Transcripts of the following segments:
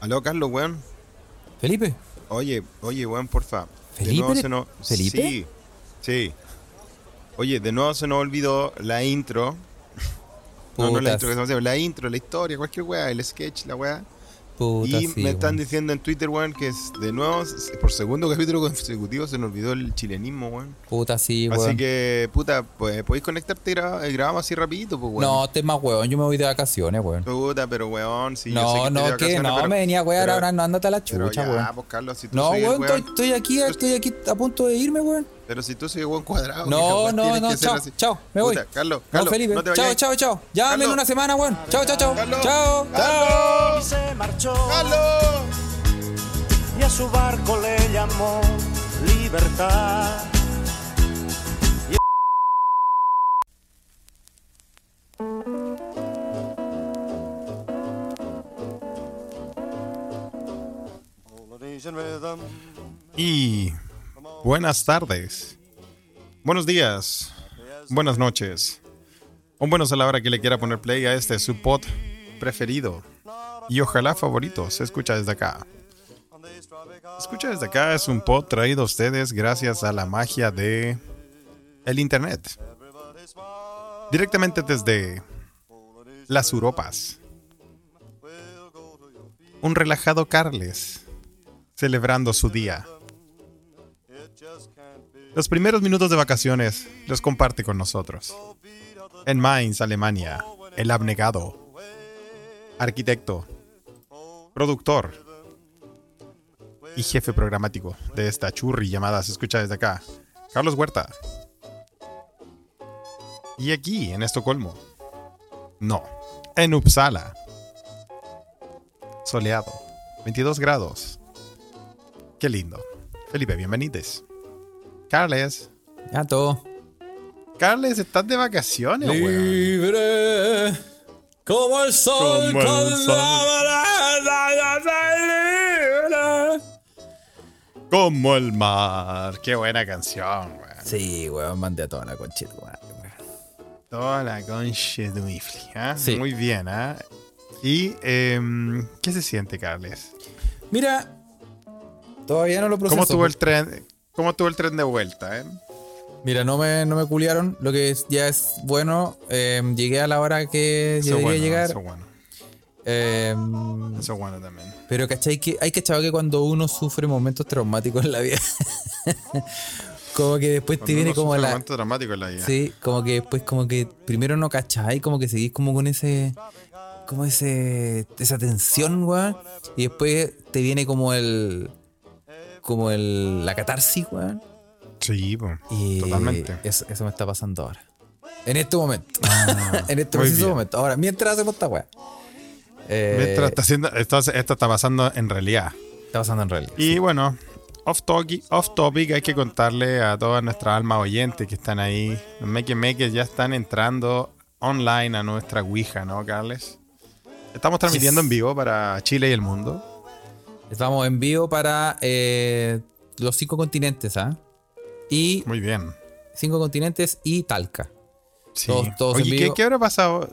Aló, Carlos, weón. Felipe. Oye, oye, weón, porfa. ¿Felipe? De nuevo se nos... ¿Felipe? Sí, sí. Oye, de nuevo se nos olvidó la intro. No, no la intro que estamos haciendo, la intro, la historia, cualquier weá, el sketch, la weá. Puta, Y sí, me están weón. diciendo en Twitter, weón, que es de nuevo, por segundo capítulo consecutivo se nos olvidó el chilenismo, weón. Puta, sí, weón. Así que, puta, pues podéis conectarte y gra- y grabamos así rapidito, pues, weón. No, es más weón. Yo me voy de vacaciones, weón. Puta, pero weón, sí, yo sé no, que no, que no, pero- me venía pero- ahora, no, ándate a la chucha, ya, weón. pues, Carlos, si tú No, soy el weón, weón- estoy, estoy aquí, estoy aquí a punto de irme, weón. Pero si tú soy buen cuadrado. No, no, no, chao, chao, me voy. Puta, Carlos, No, Carlos, Felipe, no te chao, chao, chao. Llámame en una semana, weón. Chao, chao, chao. Carlos. Chao, chao. Carlos, se marchó Carlos. y a su barco le llamó libertad. Y buenas tardes, buenos días, buenas noches, o buenos a la hora que le quiera poner play a este su pod preferido y ojalá favorito. Se escucha desde acá. Escucha desde acá es un pod traído a ustedes gracias a la magia de el internet. Directamente desde las Europas. Un relajado Carles celebrando su día. Los primeros minutos de vacaciones los comparte con nosotros. En Mainz, Alemania, el abnegado, arquitecto, productor y jefe programático de esta churri llamada Se escucha desde acá, Carlos Huerta. Y aquí, en Estocolmo. No, en Uppsala. Soleado, 22 grados. Qué lindo. Felipe, bienvenidos. Carles. Ya todo. Carles, estás de vacaciones, weón. Libre como el sol Como el cuando sol. libre. Como el mar. Qué buena canción, weón. Sí, weón, mandé a toda la conchita, weón. Toda la concha de mi fli, ¿ah? Sí. Muy bien, ¿ah? Y, em, ¿qué se siente, Carles? Mira, todavía no lo proceso. ¿Cómo estuvo el tren? ¿Cómo estuvo el tren de vuelta, eh? Mira, no me, no me culiaron, lo que ya es bueno. eh, llegué a la hora que Eso debería bueno, llegar. eso bueno. eh, Eso bueno también. pero ¿cachai? Que hay cachado que cuando uno sufre momentos traumáticos en la vida, como que después te viene uno como sufre la... momento dramático en la vida. Sí, como que después como que primero no cachai, como que seguís como con ese... Como ese... Esa tensión, weón. Y después te viene como el... Como el... La catarsis, weón. Sí, po, Y totalmente. Eso, eso me está pasando ahora. En este momento. en este preciso bien. momento. Ahora, mientras hacemos esta weá. Eh, Mientras está haciendo, esto, esto está pasando en realidad. está pasando en realidad. Y bueno, off topic, off topic, hay que contarle a todas nuestras almas oyentes que están ahí. Los Make Makers ya están entrando online a nuestra Ouija, ¿no, Carles? Estamos transmitiendo Yes. en vivo para Chile y el mundo. Estamos en vivo para eh, los cinco continentes, ¿ah? Y Muy bien. cinco continentes y Talca. Sí. Todos- todos Oye, ¿qué, habrá pasado?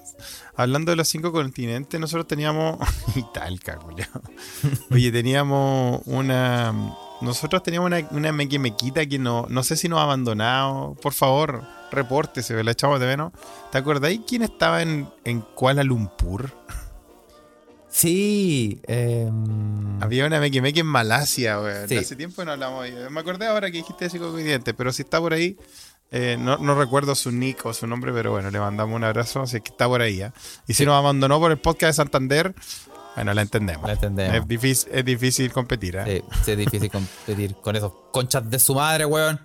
Hablando de los cinco continentes, nosotros teníamos. y talca, culiao. Oye, teníamos una. Nosotros teníamos una, una mequemequita que no, no sé si nos ha abandonado. Por favor, repórtese, la echamos de menos. ¿Te acordáis quién estaba en, en Kuala Lumpur? Sí. eh, Había una mequemeque en Malasia, weón. Sí. Hace tiempo no hablamos. Me acordé ahora que dijiste cinco continentes, pero si está por ahí. eh, no, no recuerdo su nick o su nombre, pero bueno, le mandamos un abrazo. Así que está por ahí. ¿ah? Y si nos abandonó por el podcast de Santander, bueno, la entendemos. La entendemos. Es difícil, es difícil competir. sí, sí, es difícil competir con esos conchas de su madre, weón.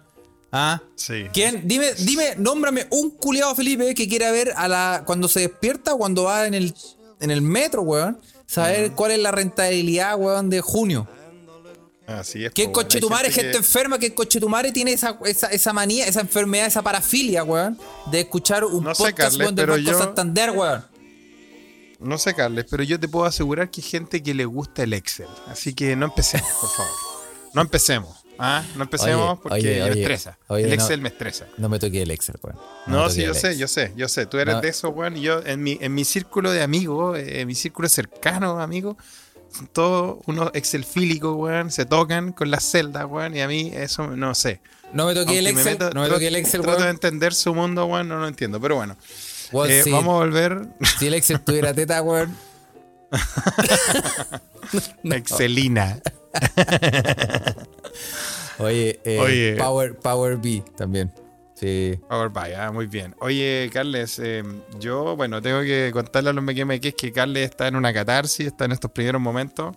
¿Ah? Sí. ¿Quién? Dime, dime, nómbrame un culiado Felipe que quiera ver a la cuando se despierta o cuando va en el, en el metro, weón. Saber cuál es la rentabilidad, weón, de junio. Así es. ¿Qué po, weón. coche Hay tu madre, gente gente que- enferma? ¿Qué coche tu madre tiene esa, esa, esa manía, esa enfermedad, esa parafilia, weón? De escuchar un No sé, podcast, Carles, weón, del pero yo- Santander, weón. No sé, Carles, pero yo te puedo asegurar que hay gente que le gusta el Excel. Así que no empecemos, por favor. No empecemos. ¿Ah? No empecemos Oye, porque oye, me oye, estresa. el no. Excel me estresa. No me toqué el Excel, weón. No, me sí, yo el sé, yo sé, yo sé. Tú eres No. de eso, weón. Y yo, en mi, en mi círculo de amigos, eh, en mi círculo cercano, amigo, todos unos excelfílicos, weón, se tocan con las celdas, weón, y a mí eso no sé. No me toqué el Aunque me Excel. meto- no me toqué el Excel, Trato de entender su mundo, weón, no lo entiendo, pero bueno. Weón, Eh, si, Vamos a volver. si el Excel tuviera teta, weón. Excelina. Oye, eh, Oye. Power, Power B también. Sí. Power by, ah, muy bien. Oye, Carles, eh, yo, bueno, tengo que contarle a los mequemeques que Carles está en una catarsis, está en estos primeros momentos.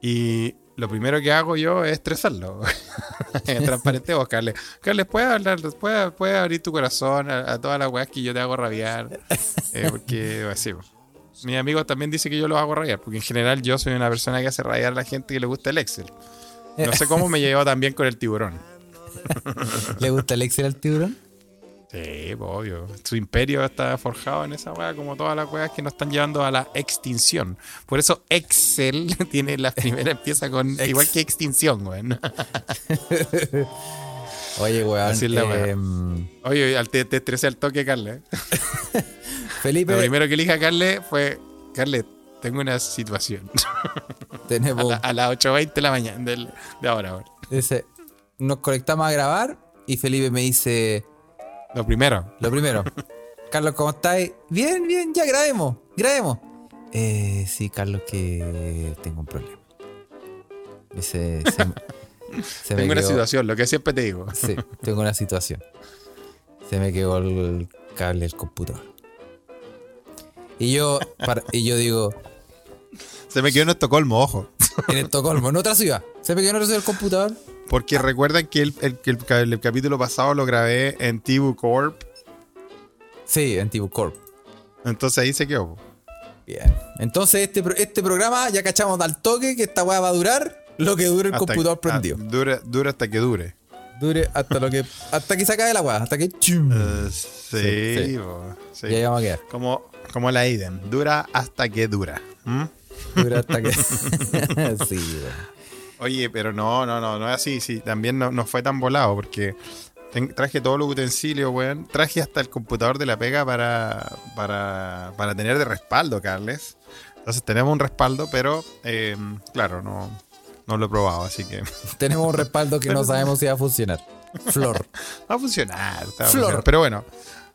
Y lo primero que hago yo es estresarlo. Transparente vos, Carles. Carles, ¿puedes hablar? ¿Puedes, puedes abrir tu corazón a, a todas las weas que yo te hago rabiar? Eh, porque, así. Mis amigos también dicen que yo los hago rabiar, porque en general yo soy una persona que hace rabiar a la gente que le gusta el Excel. No sé cómo me llevo también con el tiburón. ¿Le gusta el Excel al tiburón? Sí, pues, obvio. Su imperio está forjado en esa weá, como todas las weas que nos están llevando a la extinción. Por eso Excel tiene la primera empieza con igual que extinción, güey. Oye, weón. Em, Oye, al- te, te estresé al toque, Carles. Felipe, Lo primero que elige a Carles fue, Carles, tengo una situación. a, tenemos. la- a las 8.20 de la mañana, del- de ahora, ahora. Dice, nos conectamos a grabar y Felipe me dice, Lo primero. lo primero, Carlos, ¿cómo estáis? Bien, bien, ya grabemos, grabemos. Eh, sí, Carlos, que tengo un problema. Dice, se, se me Tengo una quedó- situación, lo que siempre te digo. Sí, tengo una situación. Se me quedó el cable del computador. Y yo, para- y yo digo, Se me quedó en Estocolmo, ojo. en Estocolmo, en otra ciudad. Se me quedó en otra ciudad el computador. Porque recuerdan que el, el- capítulo pasado lo grabé en Tibu Corp. Sí, en Tibu Corp. Entonces ahí se quedó. Bien. Entonces, este, este programa ya cachamos al toque que esta weá va a durar lo que dure el Hasta- computador ah, prendido. dura, dura hasta que dure. Dure hasta lo que. hasta que se acabe la weá, hasta que. Eh, sí, Sí, sí. po, sí. Y ahí vamos a quedar. Como, como la Aiden. Dura hasta que dura. ¿Mm? Dure hasta que. sí, weón. Oye, pero no, no, no, no es así. Sí, también no, no fue tan volado porque traje todos los utensilios, weón. Traje hasta el computador de la pega para, para, para tener de respaldo, Carles. Entonces tenemos un respaldo, pero eh, claro, no, no lo he probado, así que Tenemos un respaldo que no sabemos si va a funcionar. Flor. va a funcionar. a Flor. funcionar. Pero bueno,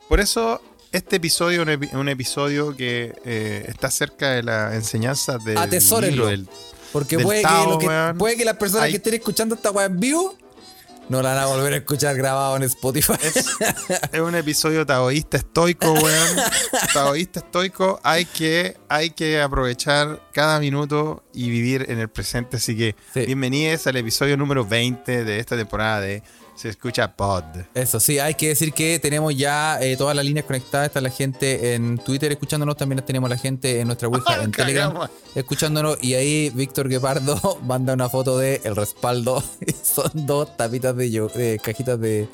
por eso este episodio es un, epi- un episodio que eh, está cerca de la enseñanza del libro del, Porque Del puede, Tao, que lo que- weón. puede que las personas Hay- que estén escuchando esta weá en vivo no la van a volver a escuchar grabado en Spotify. Es un episodio taoísta estoico, weón. taoísta estoico. Hay que, hay que aprovechar cada minuto y vivir en el presente. Así que Sí. bienvenidos al episodio número 20 de esta temporada de Se Escucha Pod. Eso sí, hay que decir que tenemos ya eh, todas las líneas conectadas. Está la gente en Twitter escuchándonos. También tenemos la gente en nuestra Ouija en Telegram Cagamos. escuchándonos. Y ahí Víctor Guepardo manda una foto de el respaldo. Son dos tapitas de, yo- de cajitas de,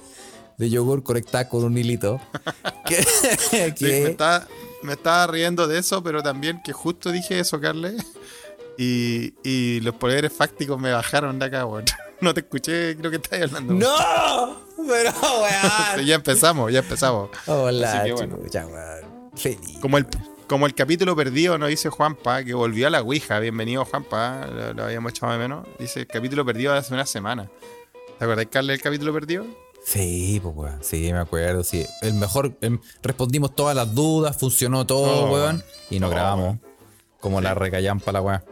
de yogur conectadas con un hilito. Que, Sí, me, estaba, me estaba riendo de eso, pero también que justo dije eso, Carles. Y, y los poderes fácticos me bajaron de acá, weón. No te escuché, creo que estabas hablando. ¡No! Pero, Sí, weón. ya empezamos, ya empezamos. Hola, bueno. chucha, weón. Feliz. Como el, como el capítulo perdido nos dice Juanpa, que volvió a la Ouija. Bienvenido, Juanpa. Lo, lo habíamos echado de menos. Dice el capítulo perdido de hace una semana. ¿Te acordás, Carles, del capítulo perdido? Sí, pues, weón. Sí, me acuerdo. Sí. El mejor. em, respondimos todas las dudas, funcionó todo, Oh, weón. Y nos Oh, grabamos. Como la recallampa la weón.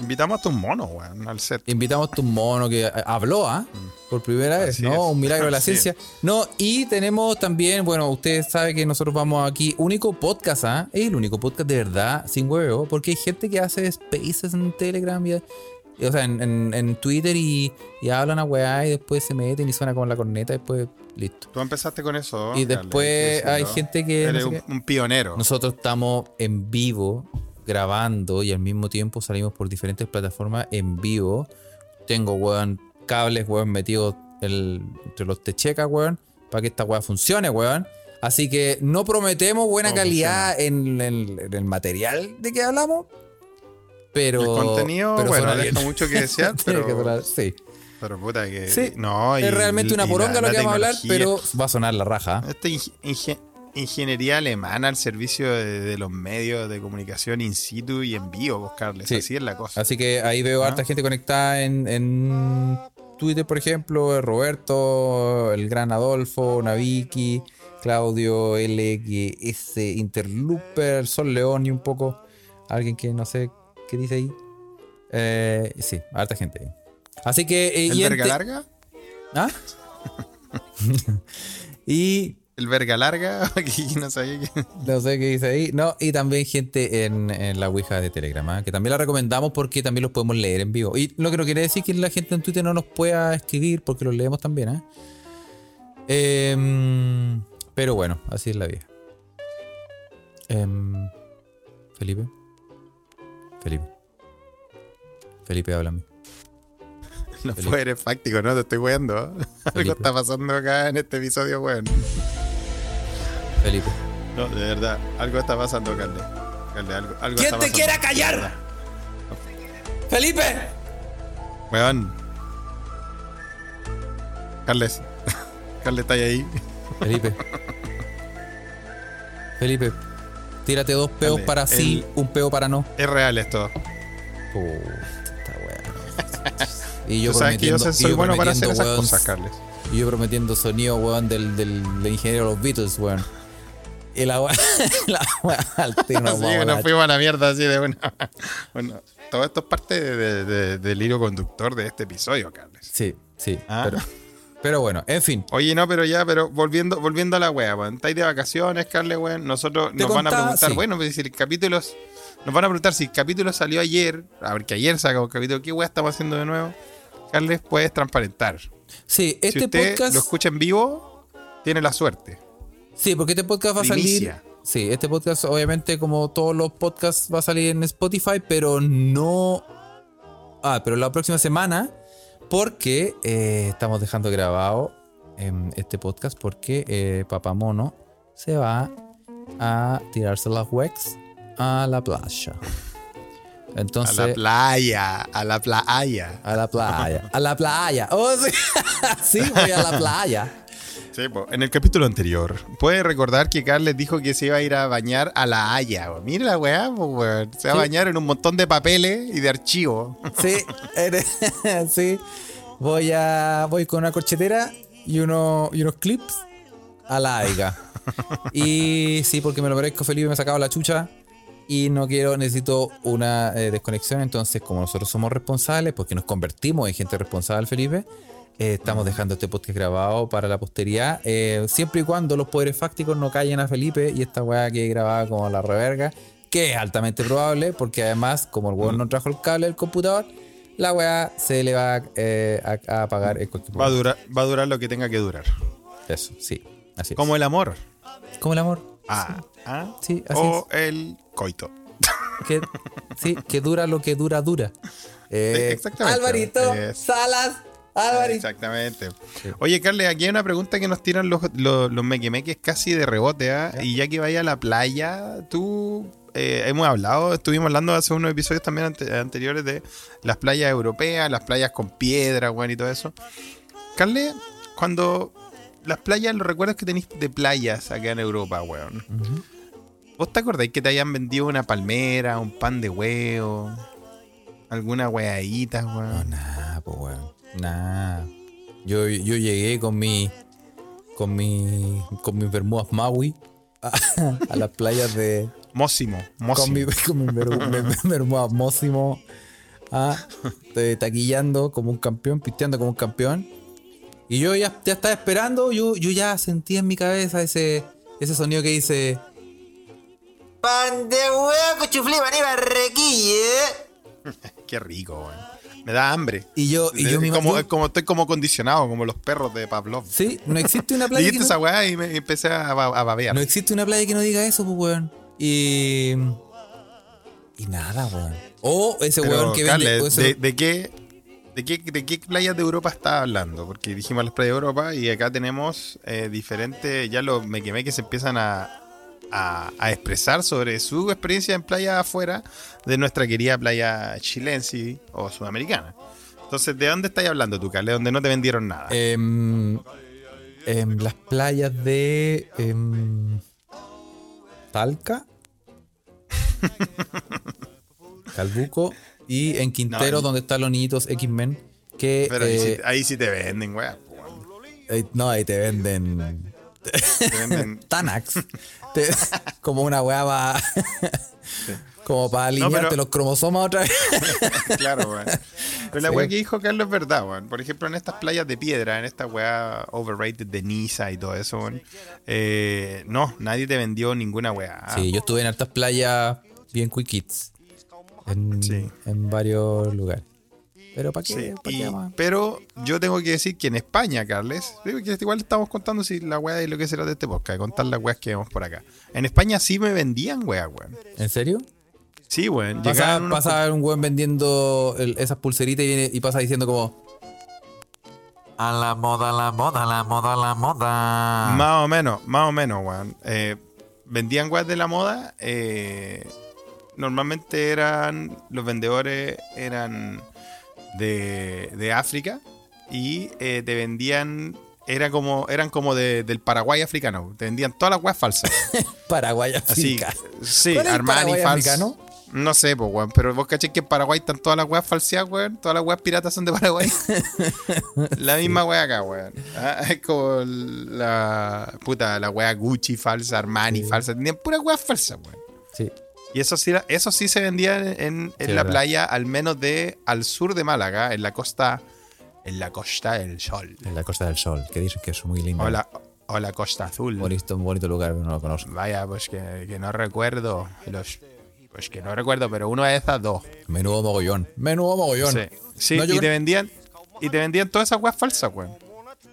Invitamos a tus monos, weón, al set. Invitamos a un mono que eh, habló, ¿ah? Por primera vez, Así ¿no? es. Un milagro de la ciencia. No, y tenemos también, bueno, ustedes saben que nosotros vamos aquí, único podcast, ¿ah? Es el único podcast de verdad, sin huevo, porque hay gente que hace spaces en Telegram y, o sea, en, en- en Twitter y, y hablan a weá y después se meten y suena con la corneta y después listo. Tú empezaste con eso. Y después hay gente que. no Eres sé un, qué. un pionero. Nosotros estamos en vivo grabando y al mismo tiempo salimos por diferentes plataformas en vivo. Tengo, weón, cables, weón, metidos el- entre los techecas, weón, para que esta weá funcione, weón. Así que no prometemos buena No calidad en, en- en el material de que hablamos. Pero. el contenido, pero bueno, deja mucho que desear, Tiene que pero, sonar- sí. pero puta que... Sí, no, y- es realmente una poronga la- lo que vamos a hablar, pero va a sonar la raja. Este ingeniería alemana al servicio de, de los medios de comunicación in situ y en vivo, buscarles. Sí. Así es la cosa. Así que ahí veo Ah. harta gente conectada en, en Twitter, por ejemplo, Roberto, el gran Adolfo, Naviki, Claudio, LGS, Interlooper, Sol León y un poco. Alguien que no sé qué dice ahí. Eh, sí, harta gente. Así que. eh, ¿El y verga larga? ¿Ah? y ¿El verga larga? Aquí no sabía que... No sé qué dice ahí. No, y también gente en, en la Ouija de Telegram, ¿ah? que también la recomendamos porque también los podemos leer en vivo. Y lo que no quiere decir que la gente en Twitter no nos pueda escribir porque los leemos también, ¿ah? Em, pero bueno, así es la vida. Em, Felipe. Felipe. Felipe, háblame. No Felipe. puede eres fáctico, ¿no? Te estoy weando. Algo Felipe. está pasando acá en este episodio, weón. Felipe. No, de verdad. Algo está pasando, Carle. Carle, algo, algo ¿Quién está te quiere callar? ¡Felipe! Weón. Carles. Carles, ¿está ahí? Felipe. Felipe. Tírate dos peos para sí, un peo para no. Es real esto. Puta. Y yo que yo prometiendo, sé- y yo bueno para hacer prometiendo, esas weón, cosas, Carles. Y yo prometiendo sonido, weón, del, del, del ingeniero de los Beatles, weón. Y la weá, la weá al tiro nos fuimos a la mierda así de una. Bueno, todo esto es parte de- de- de- del hilo conductor de este episodio, Carles. Sí, sí. Ah. Pero, pero bueno, en fin. Oye, no, pero ya, pero volviendo, volviendo a la wea, weón. Estáis de vacaciones, Carles, weón. Nosotros nos van a preguntar, sí. bueno, pues si el capítulo. Nos van a preguntar si el capítulo salió ayer. A ver, que ayer sacamos el capítulo. ¿Qué wea estamos haciendo de nuevo? Carles, puedes transparentar. Sí, este si usted podcast. lo escucha en vivo, tiene la suerte. Sí, porque este podcast va a salir. Sí, este podcast, obviamente, como todos los podcasts, va a salir en Spotify, pero no. Ah, pero la próxima semana, porque eh, estamos dejando grabado em, este podcast, porque eh, Papá Mono se va a tirarse las wex a la playa. Entonces. a la playa, a la playa. a la playa. A la playa. Oh, sí. sí, voy a la playa. Sí, po. en el capítulo anterior, puede recordar que Carles dijo que se iba a ir a bañar a la Haya. weón. Mira la weá, weón. se va a bañar en un montón de papeles y de archivos. Sí, sí. Voy a. Voy con una corchetera y, uno, y unos clips a la aiga. Y sí, porque me lo merezco, Felipe, me ha sacado la chucha. Y no quiero, necesito una eh, desconexión. Entonces, como nosotros somos responsables, porque nos convertimos en gente responsable, Felipe, eh, estamos dejando este podcast grabado para la posteridad. eh, siempre y cuando los poderes fácticos no callen a Felipe y esta weá quede grabada como la reverga, que es altamente probable, porque además, como el weón no trajo el cable del computador, la weá se le va eh, a, a apagar en cualquier Va a, durar, va a durar lo que tenga que durar. Eso, sí. Así es. Como el amor. Como el amor. Ah, ah. Sí, así o el coito. Que, sí, que dura lo que dura, dura. Exactamente. Alvarito, Salas, Exactamente. Oye, Carles, aquí hay una pregunta que nos tiran los, los, los mequemeques casi de rebote, ¿ah? Y ya que vaya a la playa, tú eh, hemos hablado, estuvimos hablando hace unos episodios también ante- anteriores de las playas europeas, las playas con piedra, weón, y todo eso. Carles, cuando las playas, los recuerdos que tenéis de playas acá en Europa, weón. Ujú. ¿Vos te acordáis que te hayan vendido una palmera, un pan de huevo, alguna weadita, No, weón? nada, pues weón. Nada. Yo, yo llegué con mi. con mi. con mis bermudas Maui a, a las playas de. Mósimo, con mi, con mi ber- mi- mi bermudas Mósimo. ah, taquillando como un campeón, pisteando como un campeón. Y yo ya, ya estaba esperando, yo, yo ya sentía en mi cabeza ese, ese sonido que dice. Pan de huevo, cuchuflí, maní, barrequille. Qué rico, weón. Me da hambre. Y yo, y yo Es me como, como estoy como condicionado, como los perros de Pavlov. Sí, no existe una playa. Dijiste que no- esa weá y me empecé a, ba- a babear. No existe una playa que no diga eso, pues, weón. Y. Y nada, weón. O ese Pero, weón que vende. Carles, ese- de, de qué, de, qué, ¿De qué playas de Europa estás hablando? Porque dijimos las playas de Europa y acá tenemos eh, diferentes. Ya los mequemeques empiezan a, a, a expresar sobre su experiencia en playas afuera de nuestra querida playa chilense o sudamericana. Entonces, ¿de dónde estás hablando tú, Carles? Donde no te vendieron nada. em, em, las playas de. em, Talca. Calbuco. Y en Quintero, No, donde están los niñitos X-Men. Que. Pero ahí, sí, eh, ahí sí te venden, weón. eh, no, ahí te venden. Te venden. Tanax. Te- como una weá va. como para alinearte pero- los cromosomas otra vez. claro, weón. Pero la Sí. weá que dijo Carlos es verdad, weón. Por ejemplo, en estas playas de piedra, en esta weá overrated de Niza y todo eso, weón. eh, no, nadie te vendió ninguna weá. Sí, yo estuve en hartas playas bien quick kids. En, Sí. en varios lugares. Pero ¿para qué? Sí, ¿Pa' y- qué más? pero yo tengo que decir que en España, Carles, que igual estamos contando si la weá de lo que será de este podcast, contar las weas que vemos por acá. En España sí me vendían weá, weón. ¿En serio? Sí, weón. Pasa, unos pasa un weón vendiendo el- esas pulseritas y, viene, y pasa diciendo como A la moda, la moda, la moda, la moda. Más o menos, más o menos, weón. Eh, vendían weas de la moda. eh, normalmente eran. Los vendedores eran de, de África. Y eh, te vendían. Era como, eran como de- del Paraguay africano. Te vendían todas las weas falsas. Paraguay. África. Sí, ¿Cuál es el Armani falso. africano? No sé, pues, weón. Pero vos caché que en Paraguay están todas las weas falseadas, weón. Todas las weas piratas son de Paraguay. la misma wea acá, weón. Ah, es como la. Puta, la wea Gucci falsa, Armani falsa. Tenían puras weas falsas, weón. Sí. Y eso sí, eso sí se vendía en, en la verdad. playa, al menos de al sur de Málaga, en la costa. En la costa del sol. En la Costa del Sol, que dicen que es muy lindo. O la, o la costa azul. Bonito, un bonito lugar, no lo conozco. Vaya, pues que, que no recuerdo. Los, pues que no recuerdo, pero una de esas dos. Menudo mogollón. Menudo mogollón. Sí, sí No, y te vendían. Y te vendían todas esas weas falsas, weón.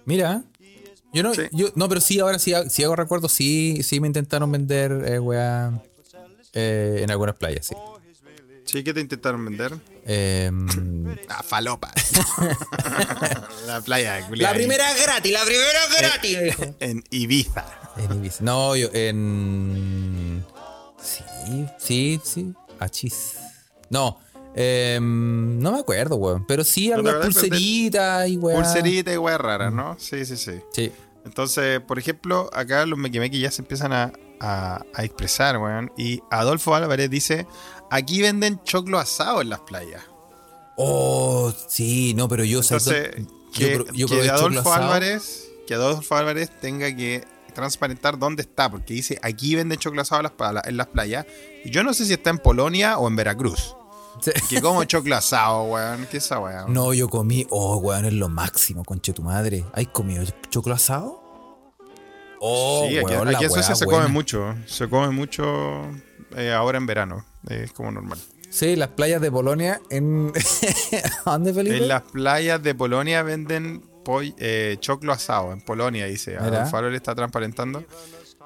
Mira. Yo no, Sí. yo, no, pero sí, ahora sí, sí hago recuerdo, sí, sí me intentaron vender eh, weá, eh, en algunas playas, sí. Sí, ¿qué te intentaron vender? Ah, falopa. la playa de la primera es gratis, la primera es gratis. En Ibiza. En Ibiza. No, yo en. Sí, sí, sí. Achis. No, em, no me acuerdo, weón. Pero sí, algunas pulseritas y weón. Pulserita y weas raras, ¿no? Sí, sí, sí. Sí. Entonces, por ejemplo, acá los mequimequis ya se empiezan a, a- a expresar, weón. Y Adolfo Álvarez dice: aquí venden choclo asado en las playas. Oh, sí, no, pero yo. ¿sabes Entonces, que, yo, que Adolfo. Álvarez, que Adolfo Álvarez tenga que transparentar dónde está, porque dice aquí venden choclo asado en las, pala- en las playas. Y yo no sé si está en Polonia o en Veracruz. Sí. Que como choclo asado, weón. ¿Qué es esa weón? No, yo comí. Oh, weón, es lo máximo, conche tu madre. ¿Has comido choclo asado? Oh, sí, aquí, weón, aquí eso sí se buena. come mucho. Se come mucho eh, ahora en verano. Es como normal. Sí, las playas de Polonia en. ¿A dónde, Felipe? En las playas de Polonia venden eh, choclo asado. En Polonia, dice. Adolfo Álvarez está transparentando.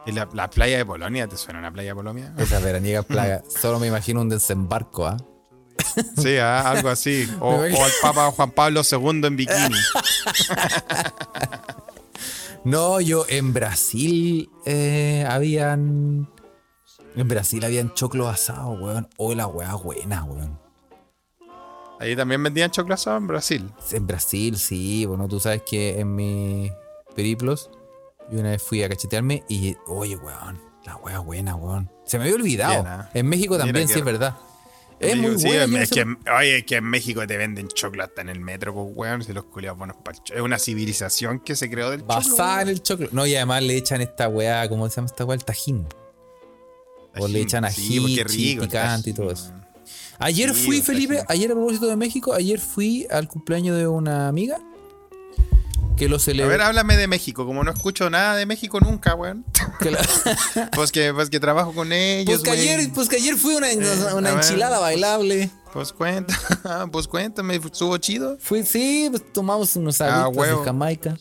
Y la, la playa de Polonia, ¿te suena una playa de Polonia? Esa veraniega playa. Solo me imagino un desembarco, ¿ah? Sí, ah, algo así. O, o al Papa Juan Pablo II en bikini. No, yo en Brasil eh, habían. En Brasil habían choclo asado, weón. Oh, la weá buena, weón. Ahí también vendían choclo asado en Brasil. En Brasil, sí, bueno, tú sabes que en mis periplos, yo una vez fui a cachetearme y, oye, weón, la weá buena, weón. Se me había olvidado. Bien. En México Mira también, que- sí, es verdad. Es Digo, muy sí, buena. es, que, oye, es que en México te venden choclo hasta en el metro, pues, weón. Si los culiados buenos cho- Es una civilización que se creó del choclo. Basada en el choclo. No, y además le echan esta weá, ¿cómo se llama esta weá? El tajín. O le echan Sí, ají, rico el picante y todo eso. Ayer Sí, fui, el Felipe, ayer a propósito de México, ayer fui al cumpleaños de una amiga que lo A celebró. ver, háblame de México. Como no escucho nada de México nunca, weón. la- Pues que, pues que trabajo con ellos, pues, que ayer, pues que ayer fui una, una a ver. enchilada bailable. Pues cuenta, pues cuéntame, estuvo chido. Fui, sí, pues tomamos unos Ah, agüitas huevo. de Jamaica.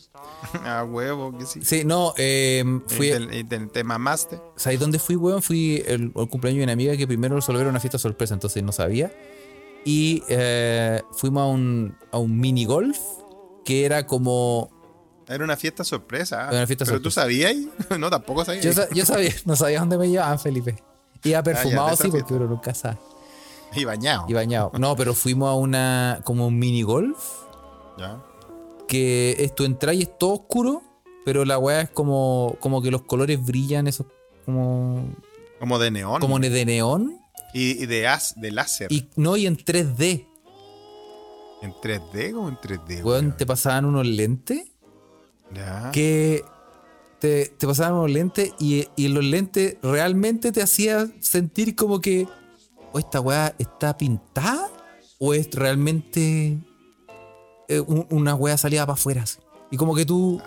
A huevo, que sí. Sí, no, eh, fui. Y te, y te- te mamaste. ¿Sabes dónde fui, weón? Fui el, cumpleaños de una amiga que primero solo era una fiesta sorpresa, entonces no sabía. Y eh, fuimos a un, a un mini golf que era como. Era una fiesta sorpresa. Era una fiesta Pero tú sabías. No, tampoco sabías. Yo, sa- yo sabía, no sabía dónde me llevaban, Felipe. Iba perfumado, Ah, de esa sí, porque uno nunca sabe. Y bañado. Y bañado. No, pero fuimos a una. como un mini golf. Ya. Que es tu entrada y es todo oscuro. Pero la weá es como. como que los colores brillan, esos. como. Como de neón. como de neón y, y de, as, de láser. y no y en 3D. ¿En 3D o en 3D? Weón, te pasaban unos lentes Ya. que te, te pasaban unos lentes y, y los lentes realmente te hacían sentir como que o esta weá está pintada o es realmente eh, un- una weá salida para afuera. así. Y como que tú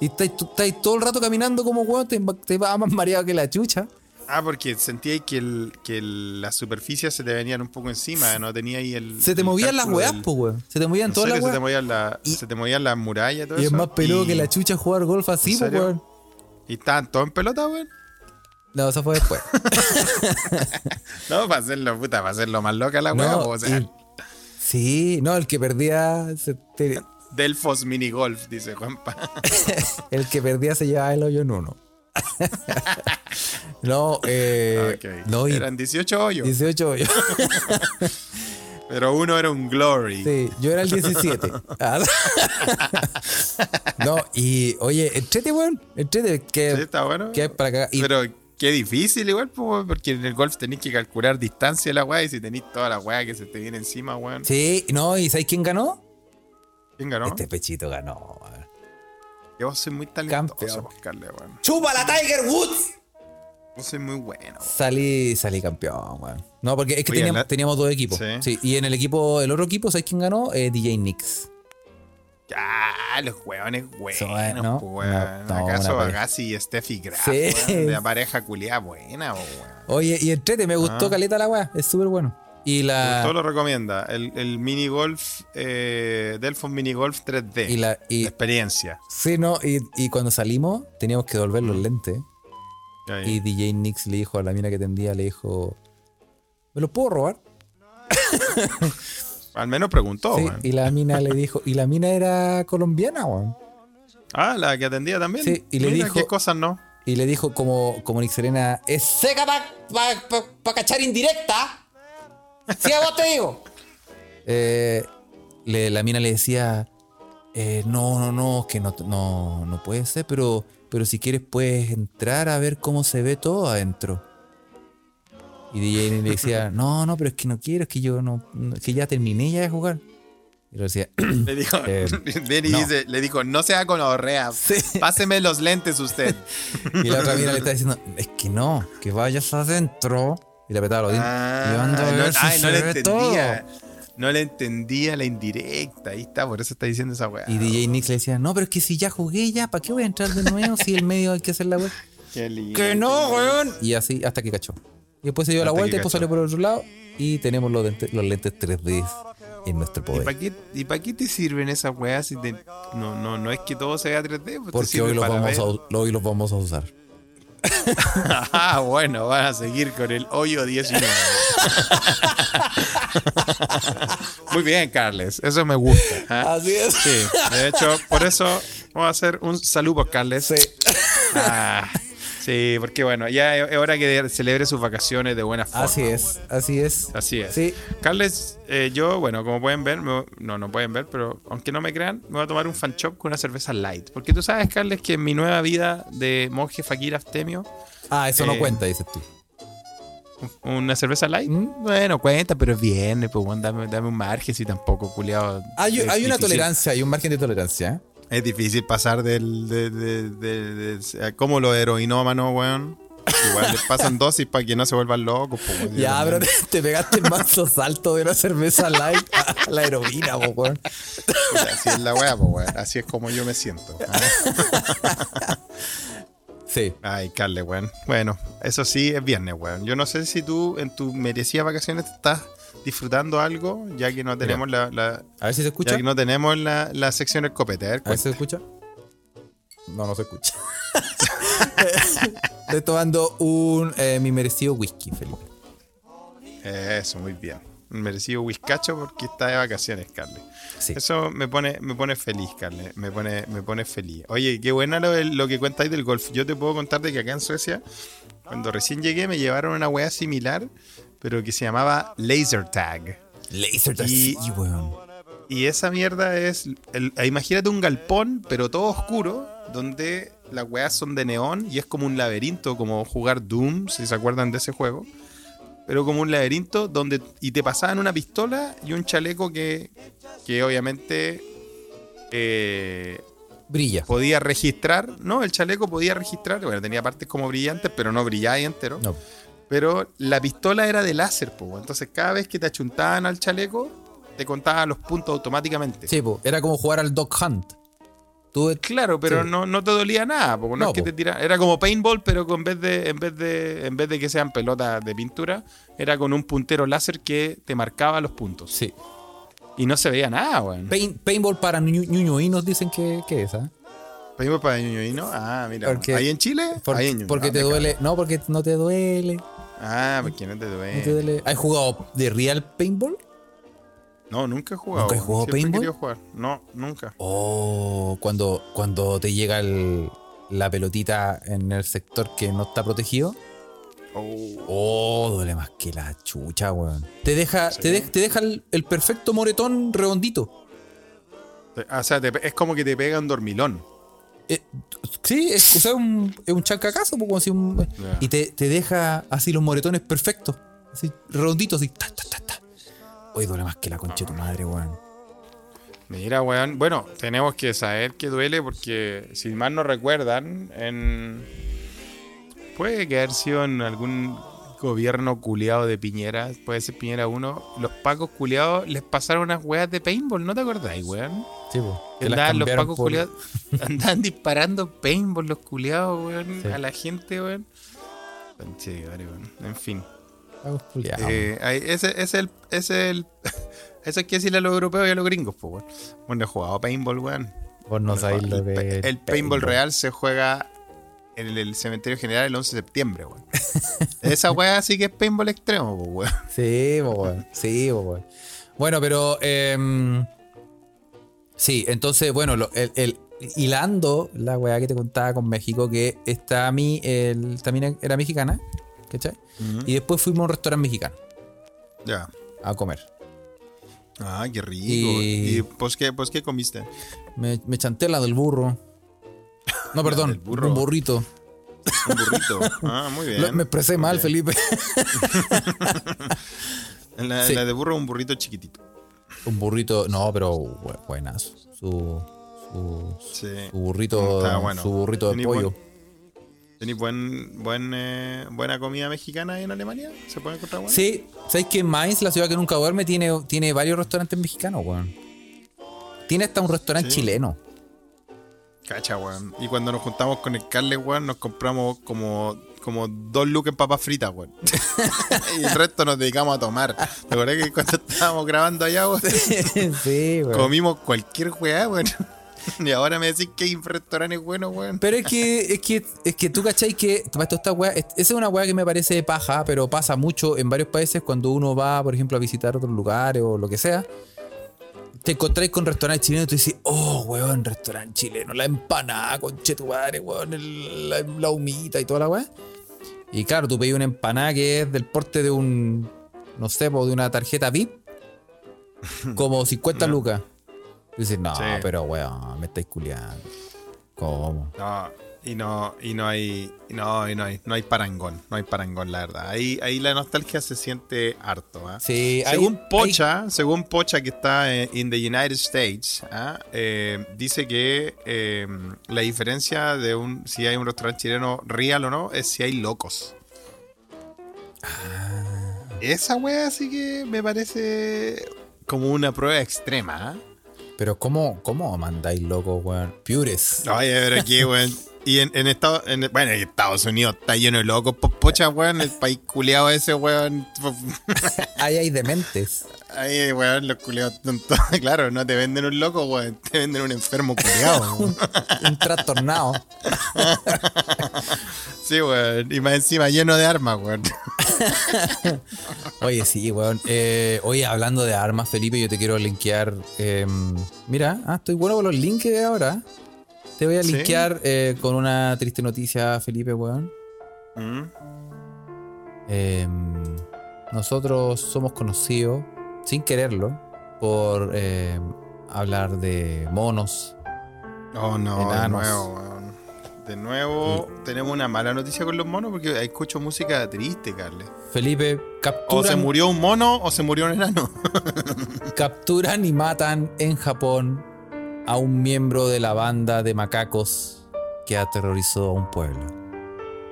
y tú estás todo el rato caminando como weón, te, te vas más mareado que la chucha. Ah, porque sentía que, el, que el- las superficies se te venían un poco encima, no tenía ahí el. Se te el movían las weas, del- po, weón. Se te movían ¿En todas las serio? se te weas. movían la, Y- se te movían las murallas y todo Y es eso. más peludo y- que la chucha jugar golf así, ¿En po, serio? weón. ¿Y estaban todos en pelota, weón? No, eso fue después. No, para hacerlo, puta, para hacerlo más loca la weá, No, po, o sea, y- sí, no, el que perdía se te- Delfos Minigolf, dice Juanpa. el que perdía se llevaba el hoyo en uno. no, eh, no, Eran 18 hoyos, 18 hoyos. pero uno era un Glory. Sí, yo era el 17. Ah. no, y oye, entrete, weón. Entrete, que, Sí, está bueno. que para. Y Pero qué difícil igual, po, porque en el golf tenéis que calcular distancia de la weá y si tenéis toda la weá que se te viene encima, weón. sí, no, ¿y sabes quién ganó? ¿Quién ganó? Este pechito ganó, weón. Yo soy muy talentoso, weón. ¡Chupa la Tiger Woods! Yo soy muy bueno. weón. Salí, salí campeón, weón. No, porque es que Oye, teníamos, la- teníamos dos equipos. Sí. Sí. Y en el equipo, el otro equipo, ¿sabes quién ganó? Eh, DJ Nix. Ya, los weones buenos. No, no, ¿Acaso Agassi y Steffi Graf, Sí. weón, de la pareja culiada buena, po, weón. Oye, y entrete, me gustó Ah. caleta la weá. Es súper bueno. Y la. Todo lo recomienda. El, el mini golf, eh, Delphon Mini Golf 3D. Y la. Y, experiencia. sí, no, y, y cuando salimos, teníamos que devolver los lentes. Ahí. Y DJ Nix le dijo a la mina que tendía, le dijo. ¿Me los puedo robar? Al menos preguntó, sí, weón. y la mina le dijo. Y la mina era colombiana, weón. Ah, la que atendía también. Sí, y le Mira dijo- qué cosas no. Y le dijo como, como Nick Serena, es seca para pa, pa- pa cachar indirecta. Sí, a vos te digo. Eh, le- la mina le decía, eh, no, no, no, que no, no, no puede ser, pero, pero si quieres puedes entrar a ver cómo se ve todo adentro. Y DJ le decía, no, no, pero es que no quiero, es que yo no, es que ya terminé ya de jugar. Y le decía, Le dijo, Eh, no. dice, le dijo, no sea con orrea. Páseme los lentes usted. y la otra mina le está diciendo, es que no, que vayas adentro. Y le apretaba los dientes. Ah, y no, ay, no se le ve todo. entendía. No le entendía la indirecta. Ahí está, por eso está diciendo esa weá. Y DJ Nix le decía, no, pero es que si ya jugué ya, ¿para qué voy a entrar de nuevo si el medio hay que hacer la lindo. Que no, weón. Y así hasta que cachó. Y después se dio la vuelta y después salió por el otro lado y tenemos los, dente- los lentes 3D en nuestro ¿Y poder. para qué, y pa' qué te sirven esas weas si te- no, no, no es que todo sea 3D? Pues Porque hoy los, vamos a, hoy los vamos a usar. Ah, bueno, van a seguir con el hoyo 19. Muy bien, Carles. Eso me gusta. ¿ah? Así es. Sí, de hecho, por eso vamos a hacer un saludo Carles. Ah, sí, porque bueno, ya es hora que celebre sus vacaciones de buena forma. Así es, así es. Así es. Sí. Carles, eh, yo, bueno, como pueden ver, me- no, no pueden ver, pero aunque no me crean, me voy a tomar un fan shop con una cerveza light. Porque tú sabes, Carles, que en mi nueva vida de monje fakir aftemio, Ah, eso no Eh, cuenta, dices tú. una cerveza light, ¿Mm? bueno, cuenta, pero es viernes, pues bueno, dame, dame un margen si tampoco, culiado. Hay, hay una tolerancia, hay un margen de tolerancia. ¿eh? Es difícil pasar del, de, de, de- de- de- como los heroinómanos, weón. Igual les pasan dosis para que no se vuelvan locos. weón. Ya, pero te, te pegaste el manso salto de una cerveza light a la heroína, po, weón. Así es la weá, pues, weón. Así es como yo me siento. Sí. Ay, Carle, weón. Bueno, eso sí es viernes, weón. Yo no sé si tú en tus merecidas vacaciones te estás disfrutando algo, ya que no tenemos la, la- A ver si se escucha. ya que no tenemos la, la sección del copete. A ver, A ver si se escucha. No, no se escucha. Estoy tomando un eh, mi merecido whisky, Felipe. Eso, muy bien. Un merecido whiskacho porque está de vacaciones, Carle. Sí. Eso me pone, me pone feliz, Carle. Me pone, me pone feliz. Oye, qué buena lo, lo que cuentáis del golf. Yo te puedo contar de que acá en Suecia, cuando recién llegué, me llevaron una wea similar, pero que se llamaba laser tag. Laser tag, Y- sí, weón. Y esa mierda es. el- imagínate un galpón, pero todo oscuro, donde las weas son de neón y es como un laberinto, como jugar Doom, si se acuerdan de ese juego. Pero como un laberinto donde. Y te pasaban una pistola y un chaleco que. que obviamente. eh, Brilla. podía registrar. No, el chaleco podía registrar. Bueno, tenía partes como brillantes, pero no brillaba ahí entero. No. Pero la pistola era de láser, po. Entonces cada vez que te achuntaban al chaleco, te contaban los puntos automáticamente. Sí, po, era como jugar al Dog Hunt. Tú, Claro, pero Sí. no, no te dolía nada, porque no, No, es que po. te tira, era como paintball, pero con vez de, en vez de, en vez de que sean pelotas de pintura, era con un puntero láser que te marcaba los puntos. sí. Y no se veía nada, weón. Pain- paintball para ñu- ñuñuinos dicen que, que es, ¿ah? Paintball para ñoñoíno. Ah, mira. Porque- ¿Ahí en Chile? Por- Ahí en porque ah, te duele. No, porque no te duele. Ah, porque no te no te duele. ¿Has jugado de real paintball? No, nunca he jugado. ¿Nunca weón. jugado Siempre he paintball? jugar. No, nunca. Oh, cuando, cuando te llega el- la pelotita en el sector que no está protegido. Oh. Oh, duele más que la chucha, weón. Te deja, Sí. te, de- te deja el, el perfecto moretón redondito. O sea, te- es como que te pega un dormilón. Eh, sí, es, o sea, un, es un chancacazo, pues, como si un- y te, te deja así los moretones perfectos. Así, redonditos, así. Ta, ta, ta, ta. Hoy duele más que la concha de tu madre, weón. Mira, weón. Bueno, tenemos que saber que duele porque, si mal no recuerdan, en. Puede que haber sido en algún gobierno culiado de Piñera, puede ser Piñera 1. Los pacos culiados les pasaron unas weas de paintball, ¿no te acordáis, weón? Sí, pues. Andaban los pacos culiados, andaban disparando paintball los culiados, weón, Sí. a la gente, weón. Weón. En fin. Eh, ese, ese es el. Ese es el eso hay que decirle a los europeos y a los gringos, pues, weón. Bueno, he jugado paintball, weón. Vos no sabéis lo el, que pa- es el paintball real se juega en el, cementerio general el 11 de septiembre, weón. Esa weá sí que es paintball extremo, weón. Sí, weón. Sí, weón. Bueno, pero. em, sí, entonces, bueno, lo- el, el- hilando la weá que te contaba con México, que esta a mí el, también era mexicana, ¿cachai? Y después fuimos a un restaurante mexicano Ya. a comer. Ah, qué rico. Y- ¿Y, pues, qué, pues qué comiste? Me, me chanté la del burro. No, perdón, burro. un burrito. Un burrito. Ah, muy bien. Lo- me expresé mal. Felipe. En la, en Sí. la de burro, un burrito chiquitito. un burrito, no, pero bu- buenazo. Su, su, Sí. su burrito, bueno. su burrito de pollo. buen- ¿Tenéis buen, buen, eh, buena comida mexicana ahí en Alemania? ¿Se puede encontrar buena? Sí, ¿sabéis que Mainz, la ciudad que nunca duerme, tiene, tiene varios restaurantes mexicanos, weón? Tiene hasta un restaurante Sí. chileno. Cacha, weón. Y cuando nos juntamos con el Carles, weón, nos compramos como, como dos lucas en papas fritas, weón. y el resto nos dedicamos a tomar. ¿Te acuerdas que cuando estábamos grabando allá, weón? sí, weón. Comimos cualquier weá, weón. Y ahora me decís que hay restaurantes buenos, weón. Pero es que, es que, es que tú cachai que esto esta weá, es- esa es una weá que me parece paja, pero pasa mucho en varios países cuando uno va, por ejemplo, a visitar otros lugares o lo que sea. Te encontráis con restaurantes chilenos y tú dices, oh, weón, restaurante chileno, la empanada, conche tu madre, weón, el- la, la humita y toda la weá. Y claro, tú pedís una empanada que es del porte de un, no sé, de una tarjeta VIP, como 50 lucas. Y dices, no, Sí. pero weón, me estáis culiando. ¿Cómo? No, y no, y no hay, no, y no hay, no hay parangón, no hay parangón, la verdad. Ahí, ahí la nostalgia se siente harto, ¿ah? Sí, Según hay- Pocha, según Pocha que está en in the United States, ¿ah? Eh, dice que eh, la diferencia de un si hay un restaurante chileno real o no es si hay locos. Ah. Esa wea sí que me parece como una prueba extrema. ¿ah? Pero ¿cómo, cómo mandáis loco, weón? Pures. Oye, pero aquí, weón. Y en, en Estados en, bueno, en Estados Unidos está lleno de locos. po- Pocha, weón, el país culiado ese, weón. Ahí hay dementes. Ahí, weón, los todos- Claro, no te venden un loco, weón. Te venden un enfermo culiado, weón. Un trastornado. Sí, weón. Y más encima lleno de armas, weón. Oye, sí, weón. Eh, oye, hablando de armas, Felipe, yo te quiero linkear. eh, mira, ah, estoy bueno con los links ahora. Te voy a ¿Sí? linkear eh, con una triste noticia, Felipe, weón. Mm. Eh, nosotros somos conocidos, sin quererlo, por eh, hablar de monos, Oh, no, de nuevo, weón. De nuevo, tenemos una mala noticia con los monos porque escucho música triste, Carles. Felipe, O se capturan, murió un mono o se murió un enano. capturan y matan en Japón a un miembro de la banda de macacos que aterrorizó a un pueblo.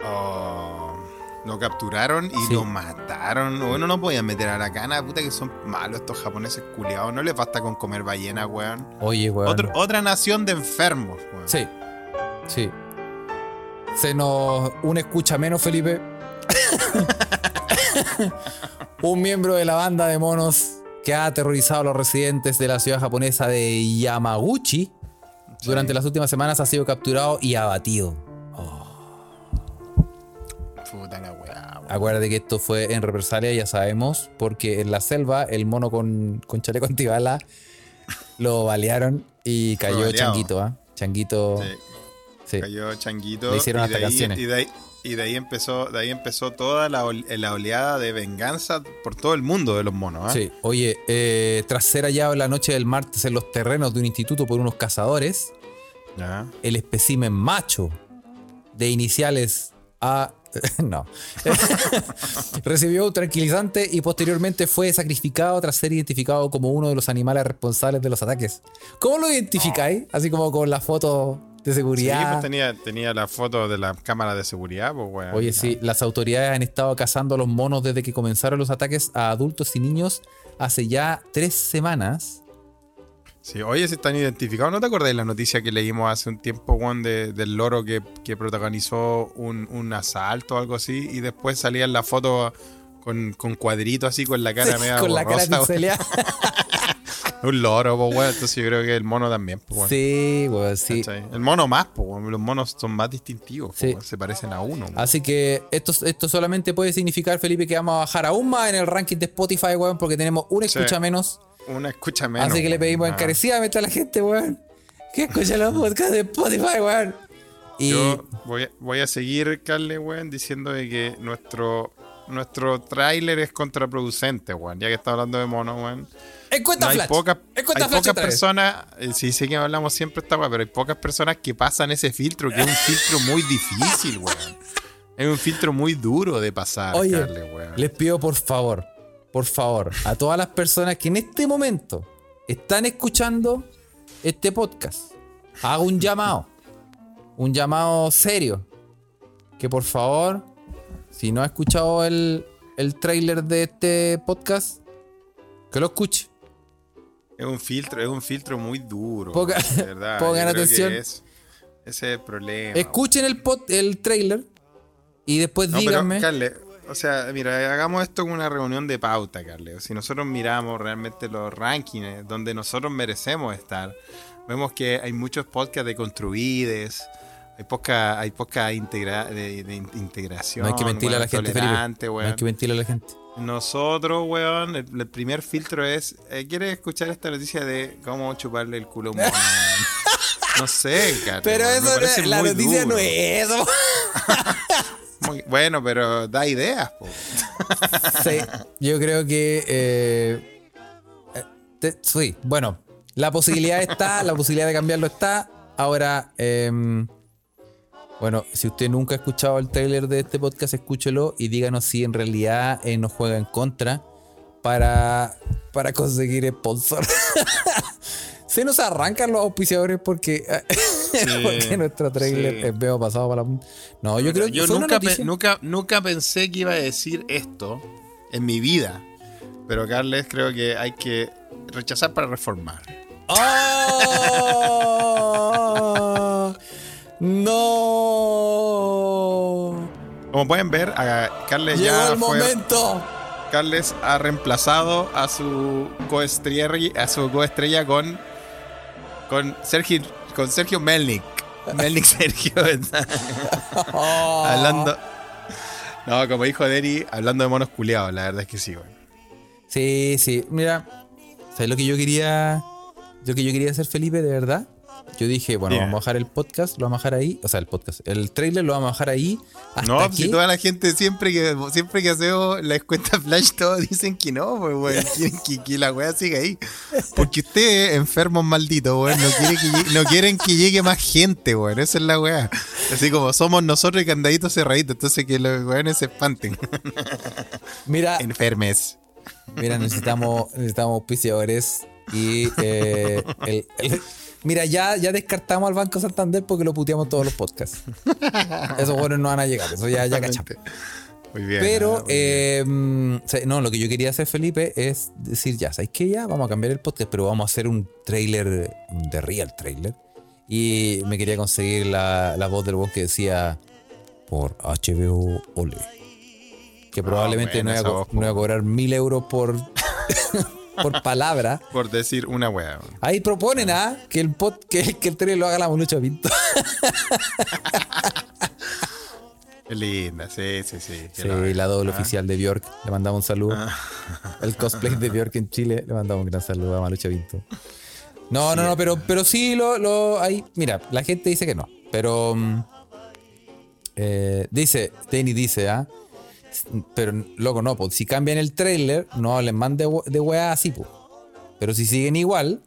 Oh, lo capturaron y Sí. lo mataron. Bueno, no podían meter a la cana. Puta que son malos estos japoneses culiados. No les basta con comer ballena, weón. Oye, weón. Otro- otra nación de enfermos, weón. Sí, sí. Se nos. Un escucha menos, Felipe. un miembro de la banda de monos que ha aterrorizado a los residentes de la ciudad japonesa de Yamaguchi durante las últimas semanas ha sido capturado y abatido. Puta la weá, weón. Acuérdate que esto fue en represalia, ya sabemos, porque en la selva el mono con, con chaleco antibala lo balearon y cayó. Changuito, ¿ah? Changuito. Sí. sí. Cayó Changuito. Le hicieron y hasta ahí- canciones. Y de, ahí, y de ahí empezó, de ahí empezó toda la, ol- la oleada de venganza por todo el mundo de los monos. ¿ah? Sí, oye, eh, tras ser hallado la noche del martes en los terrenos de un instituto por unos cazadores, el espécimen macho de iniciales A. No. Recibió un tranquilizante y posteriormente fue sacrificado tras ser identificado como uno de los animales responsables de los ataques. ¿Cómo lo identificáis? Así como con la foto de Sí, seguridad. pues tenía, tenía la foto de la cámara de seguridad, pues. Oye, sí, las autoridades han estado cazando a los monos desde que comenzaron los ataques a adultos y niños hace ya tres semanas. Sí, oye, si están identificados. ¿No te acordás de la noticia que leímos hace un tiempo, Juan, de- del loro que, que protagonizó un, un asalto o algo así? Y después salía en la foto con, con cuadritos así, con la cara media con la cara borrosa, weón. pixeleada. Un loro, pues, weón. Entonces yo creo que el mono también, pues, weón. Sí, weón, sí. ¿Cachai? El mono más, pues, weón. Los monos son más distintivos, Sí. Se parecen a uno, weón. Así que esto, esto solamente puede significar, Felipe, que vamos a bajar aún más en el ranking de Spotify, weón, porque tenemos una Sí. escucha menos. Una escucha menos. Así que le pedimos Ah. encarecidamente a la gente, weón, que escuche los podcasts de Spotify, weón. Y Yo voy, a- voy a seguir, Carle, weón, diciendo de que nuestro, nuestro tráiler es contraproducente, weón. Ya que está hablando de mono, weón. Encuesta No, hay pocas, personas, eh, sí sé que hablamos siempre esta weá, pero hay pocas personas que pasan ese filtro, que es un filtro muy difícil, weón. Es un filtro muy duro de pasar, Oye, weón. les pido por favor, por favor, a todas las personas que en este momento están escuchando este podcast, hago un llamado, un llamado serio, que por favor, si no ha escuchado el, el trailer de este podcast, que lo escuche. Es un filtro, es un filtro muy duro. De verdad. pongan atención. es- ese es el problema. Escuchen el, pod- el trailer y después No, díganme. pero, Carle, o sea, mira, hagamos esto como una reunión de pauta, Carle. Si nosotros miramos realmente los rankings donde nosotros merecemos estar, vemos que hay muchos podcasts de construides, hay poca, hay poca integra- de, de in- integración. no hay que mentirle a la gente, Felipe. No hay que mentirle a la gente. Nosotros, weón, el, el primer filtro es, eh, ¿quieres escuchar esta noticia de cómo chuparle el culo a un mono? No sé, Carle. Pero weón, eso no- la noticia duro. no es eso. Muy- Bueno, pero da ideas, po. Sí, yo creo que. eh, eh, te- sí, bueno, la posibilidad está, la posibilidad de cambiarlo está. Ahora, em, bueno, si usted nunca ha escuchado el trailer de este podcast, escúchelo y díganos si en realidad eh, nos juega en contra para, para conseguir sponsor. Se nos arrancan los auspiciadores porque, porque nuestro trailer sí. es veo pasado para la. No, yo creo que yo nunca, pe- nunca, nunca pensé que iba a decir esto en mi vida. Pero Carles, creo que hay que rechazar para reformar. ¡Oh! ¡No! Como pueden ver, a Carles Llegó ya el fue- momento. Carles ha reemplazado a su coestrella, a su coestrella con con Sergio con Sergio Melnik. Melnik Sergio. Oh. hablando. No, como dijo Deri, hablando de monos culiados, la verdad es que sí, güey. Sí, sí. Mira, ¿sabes lo que yo quería? Lo que yo quería hacer, Felipe, de verdad. Yo dije, bueno, vamos a bajar el podcast, lo vamos a bajar ahí. O sea, el podcast. El trailer lo vamos a bajar ahí. Hasta No, que, si toda la gente siempre que siempre que hacemos las cuentas flash todos dicen que no, pues weón, quieren que, que la weá siga ahí. Porque ustedes, enfermos malditos, weón, no quieren que llegue, no quieren que llegue más gente, weón. Esa es la weá. Así como somos nosotros y candaditos cerraditos, entonces que los weones se espanten. Mira, Enfermes. mira, necesitamos, necesitamos auspiciadores. Y eh, el- el- mira, ya, ya descartamos al Banco Santander porque lo puteamos todos los podcasts. Esos buenos no van a llegar, eso ya, ya cachamos. Muy bien. Pero, ah, muy eh, mm, no, lo que yo quería hacer, Felipe, es decir, ya, ¿sabes qué? Ya vamos a cambiar el podcast, pero vamos a hacer un trailer, de real trailer. Y me quería conseguir la, la voz del voz que decía por HBO Ole. Que probablemente buena no, iba a, voz, no iba a cobrar mil euros por, por palabra. Por decir una weá. Ahí proponen ¿ah? que el pod, que, que el trailer lo haga la Manucha Pinto. Linda, sí, sí, sí. Sí, la doble oficial de Bjork. Le mandamos un saludo. El cosplay de Bjork en Chile. Le mandamos un gran saludo a Malucha Pinto. No, no, no, pero, pero sí lo, lo hay. Mira, la gente dice que no. Pero. mm, eh, dice, Danny dice, ¿ah? Pero, loco, no, pues si cambian el trailer, no hablen más de, de weá así, pues. Pero si siguen igual,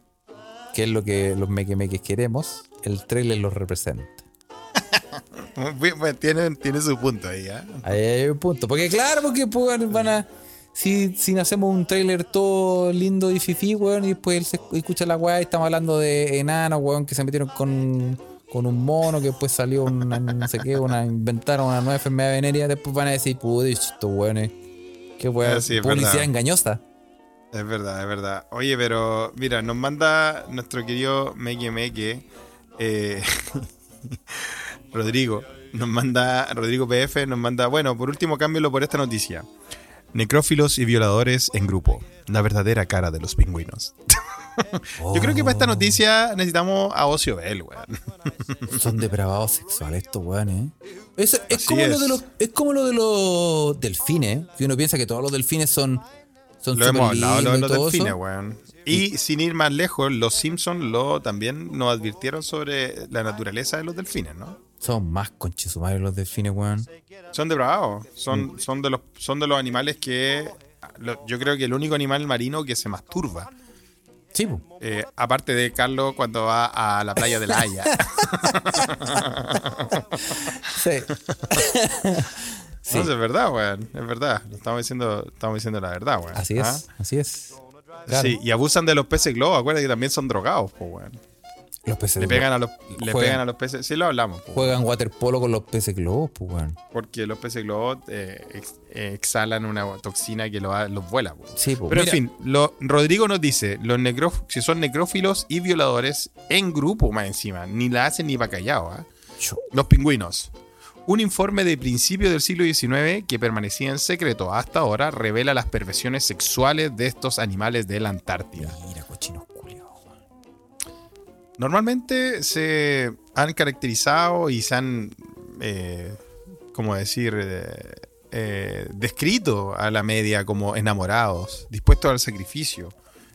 que es lo que los mequemeques queremos, el trailer los representa. Tiene, tiene su punto ahí, ¿ah? Ahí hay un punto. Porque claro, porque pues, van a. Si, si hacemos un trailer todo lindo y fifi, weón, y después él se escucha la weá y estamos hablando de enanos, weón, que se metieron con, con un mono, que después salió una, no sé qué, una, inventaron una nueva enfermedad venérea, después van a decir, pude, estos weones. Qué weá, Ah, sí, publicidad verdad. engañosa. Es verdad, es verdad. Oye, pero mira, nos manda nuestro querido Meque Meque, eh, Rodrigo, nos manda, Rodrigo PF, nos manda, bueno, por último cámbialo por esta noticia. Necrófilos y violadores en grupo. La verdadera cara de los pingüinos. Yo creo que para esta noticia necesitamos a Ocio Bell, weón. Son depravados sexuales estos weones. Es, es, como Lo de los, es como lo de los delfines, que uno piensa que todos los delfines son, son Lo hemos hablado lo de los delfines, weón. Y sin ir más lejos, los Simpsons lo también nos advirtieron sobre la naturaleza de los delfines, ¿no? Son más conchesumares los delfines, weón. Son depravados. Mm. Son, son, de los, son de los animales que. lo- yo creo que el único animal marino que se masturba. Sí. Eh, aparte de Carlos cuando va a la playa de la Haya. Sí. No, es verdad, weón. Es verdad. Estamos diciendo, estamos diciendo la verdad, weón. Así ¿Ah? es, así es. Claro. Sí, y abusan de los peces globo. Acuérdate que también son drogados, pues, weón. Los peces Le pegan a los, le Juegan. pegan a los peces. Sí, lo hablamos, po, Juegan waterpolo con los peces globos, pues, porque los peces globos eh, ex- eh, exhalan una toxina que los, los vuela. Sí, pues. Pero Mira, en fin, lo, Rodrigo nos dice, los si son necrófilos y violadores en grupo más encima, ni la hacen ni para callado. ¿ah? Los pingüinos. Un informe de principios del siglo XIX que permanecía en secreto hasta ahora revela las perversiones sexuales de estos animales de la Antártida. Mira, cochinos. Normalmente se han caracterizado y se han, eh, como decir, eh, eh, descrito a la media como enamorados, dispuestos al sacrificio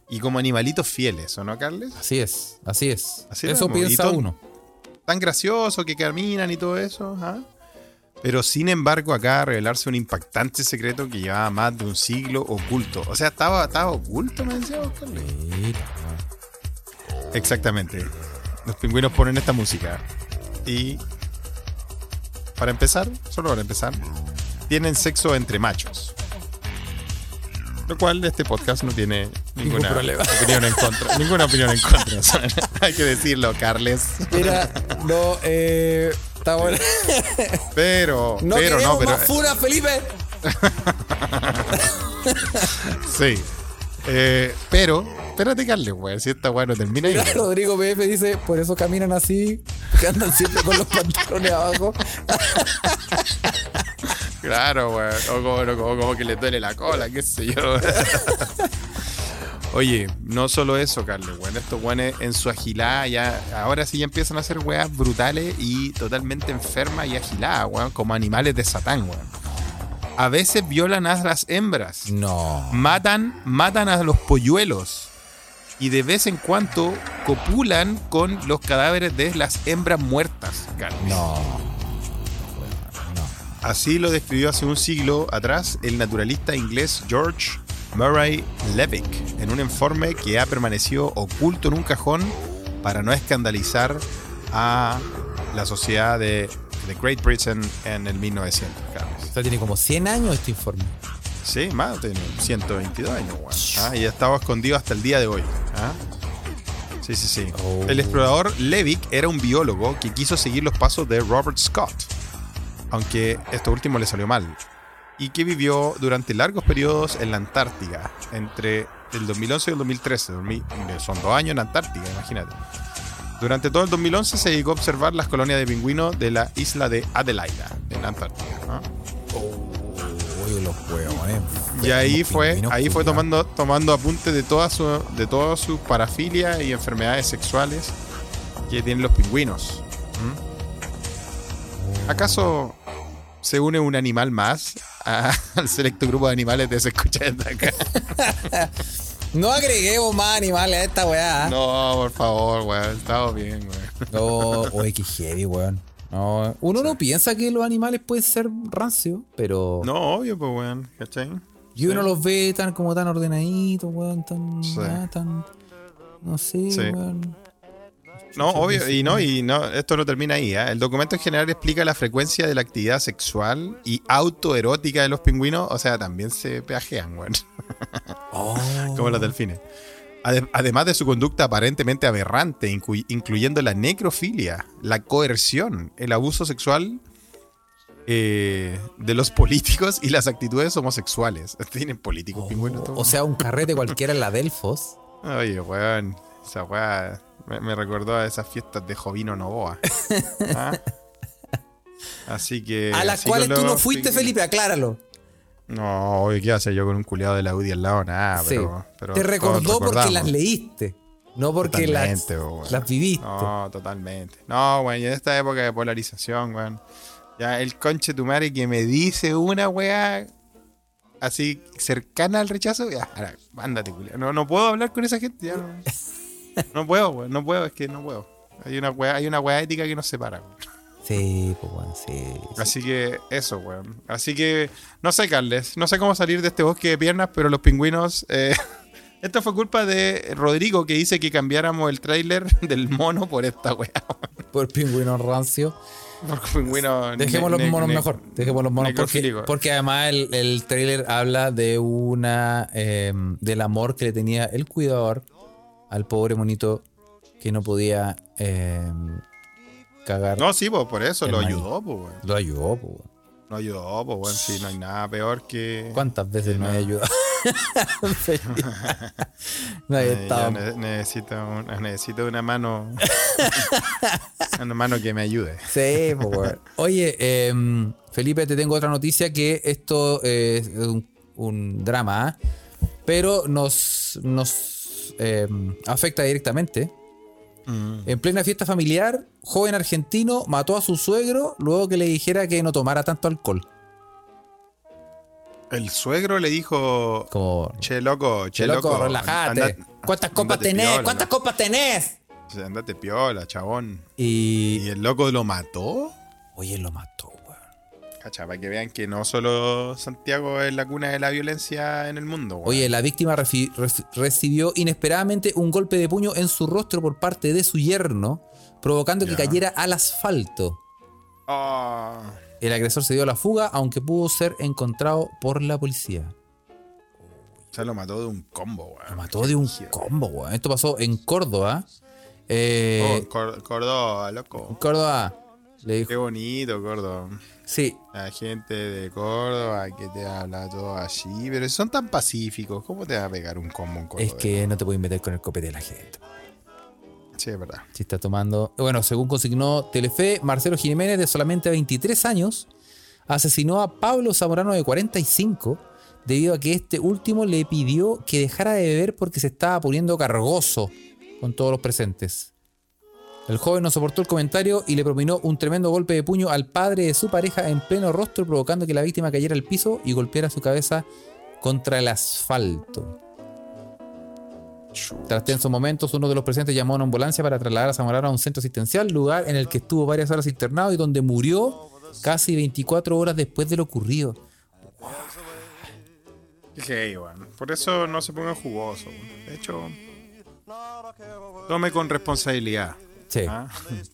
y como animalitos fieles, ¿o no, Carles? Así es, así es. Así Eso vemos. piensa uno. Tan gracioso que caminan y todo eso, ¿ah? Pero sin embargo, acá revelarse un impactante secreto que llevaba más de un siglo oculto. O sea, estaba, estaba oculto, me decía Carles. Weón. Exactamente. Los pingüinos ponen esta música. Y para empezar, solo para empezar, tienen sexo entre machos. Lo cual este podcast no tiene ninguna opinión en contra. ninguna opinión en contra. o sea, hay que decirlo, Carles. Mira, no, eh. Está bueno. Pero, No pero no, pero. más Felipe. Sí. Eh, pero, espérate, Carles, weón. Si esta weá no termina ahí. Mira, Rodrigo PF dice, por eso caminan así, que andan siempre con los pantalones abajo. Claro, weón. O como, o como- como que le duele la cola, qué sé yo. Oye, no solo eso, Carlos, weón. Estos weones en su agilada ya. Ahora sí ya empiezan a hacer weas brutales y totalmente enfermas y agiladas, weón. Como animales de Satán, weón. A veces violan a las hembras. No. Matan, matan a los polluelos. Y de vez en cuando copulan con los cadáveres de las hembras muertas. Carlos. No. No. Así lo describió hace un siglo atrás el naturalista inglés George Murray Levick en un informe que ha permanecido oculto en un cajón para no escandalizar a la sociedad de, de Great Britain en el 1900, Carlos. O sea, tiene como 100 años este informe. Sí, más, tiene 122 años, weón. Ah, y ha estado escondido hasta el día de hoy. ¿ah? Sí, sí, sí. Oh. El explorador Levick era un biólogo que quiso seguir los pasos de Robert Scott, aunque esto último le salió mal, y que vivió durante largos periodos en la Antártica, entre el 2011 y el 2013. Dormí- Son dos años en Antártica, imagínate. Durante todo el 2011 se dedicó a observar las colonias de pingüinos de la isla de Adelaida, en la Antártica. ¿ah? Uy, los huevones. Y ahí fue, ahí fue tomando, tomando apunte de todas su, de todas sus parafilias y enfermedades sexuales que tienen los pingüinos. ¿Mm? ¿Acaso se une un animal más a- al selecto grupo de animales de se escucha acá? No agreguemos más animales a esta weá. No, por favor, weón. Estamos bien, weón. No, oye, qué heavy, weón. No, uno no piensa que los animales pueden ser rancios, pero. No, obvio, pues, weón. ¿Cachai? y uno los ve tan como tan ordenaditos, weón, tan. Sí. ah, tan no sé, weón. No, obvio, y no, y no, esto no termina ahí. ¿eh? El documento en general explica la frecuencia de la actividad sexual y autoerótica de los pingüinos, o sea, también se peajean, weón. Oh. como los delfines. Ade- Además de su conducta aparentemente aberrante, inclu- incluyendo la necrofilia, la coerción, el abuso sexual eh, de los políticos y las actitudes homosexuales. Tienen políticos pingüinos. todos? O sea, un carrete cualquiera en la Delfos. Oye, weón, esa weá me, me recordó a esas fiestas de Jovino Novoa. ¿Ah? Así que. a las cuales tú no fuiste, Felipe, acláralo. No, oye, ¿qué hacer yo con un culiado de la UDI al lado? Nada, Sí. pero, pero Te recordó porque las leíste. No porque las, viviste. No, totalmente. No, weón, y en esta época de polarización, weón. Ya el conche tu madre que me dice una weá así cercana al rechazo, ya, ahora, mándate, culiao. No, no puedo hablar con esa gente, ya no. No puedo, weón, no puedo, es que no puedo. Hay una weá, hay una weá ética que nos separa, weón. Sí, pues weón, sí. sí. Así que eso, weón. Así que, no sé, Carles, no sé cómo salir de este bosque de piernas, pero los pingüinos. eh, esto fue culpa de Rodrigo que dice que cambiáramos el tráiler del mono por esta weá. Por pingüino rancio. Por pingüino. Dejemos los monos mejor. Dejemos los monos porque, porque además el, el trailer habla de una eh, del amor que le tenía el cuidador al pobre monito que no podía eh, cagar. No, sí, pues por eso lo ayudó. Lo ayudó, pues. Lo ayudó, pues, weón. Sí, no hay nada peor que. ¿Cuántas veces no he ayudado? no he Eh, estado. ne- necesito, un- necesito una mano. una mano que me ayude. Sí, pues. Oye, em, Felipe, te tengo otra noticia que esto es un, un drama, ¿ah? pero nos, nos em, afecta directamente. En plena fiesta familiar, joven argentino mató a su suegro luego que le dijera que no tomara tanto alcohol. El suegro le dijo. Como, Che, loco, che, che, loco, loco. relájate. anda- ¿Cuántas copas tenés? piola, ¿Cuántas ¿no? copas tenés? O sea, Andate piola, chabón. Y. ¿Y el loco lo mató? Oye, lo mató. Cacha, para que vean que no solo Santiago es la cuna de la violencia en el mundo. weón. Oye, la víctima recibió inesperadamente un golpe de puño en su rostro por parte de su yerno, provocando que cayera al asfalto. Ah, El agresor se dio a la fuga, aunque pudo ser encontrado por la policía. o sea, lo mató de un combo, weón. Lo mató de un combo, weón. Esto pasó en Córdoba. Eh, Oh, Córdoba, loco. Córdoba le dijo. Qué bonito, Córdoba. Sí, La gente de Córdoba que te habla todo así, pero son tan pacíficos, ¿cómo te va a pegar un combo en Córdoba? es que no te puedes meter con el copete de la gente. Sí, es verdad. Si está tomando. Bueno, según consignó Telefe, Marcelo Jiménez, de solamente 23 años, asesinó a Pablo Zamorano, de 45, debido a que este último le pidió que dejara de beber porque se estaba poniendo cargoso con todos los presentes. El joven no soportó el comentario y le propinó un tremendo golpe de puño al padre de su pareja en pleno rostro, provocando que la víctima cayera al piso y golpeara su cabeza contra el asfalto. Tras tensos momentos, uno de los presentes llamó a una ambulancia para trasladar a Zamorano a un centro asistencial, lugar en el que estuvo varias horas internado y donde murió casi 24 horas después de lo ocurrido. Weón. Por eso no se pongan jugosos. weón. De hecho, tome con responsabilidad. Sí, ¿ah?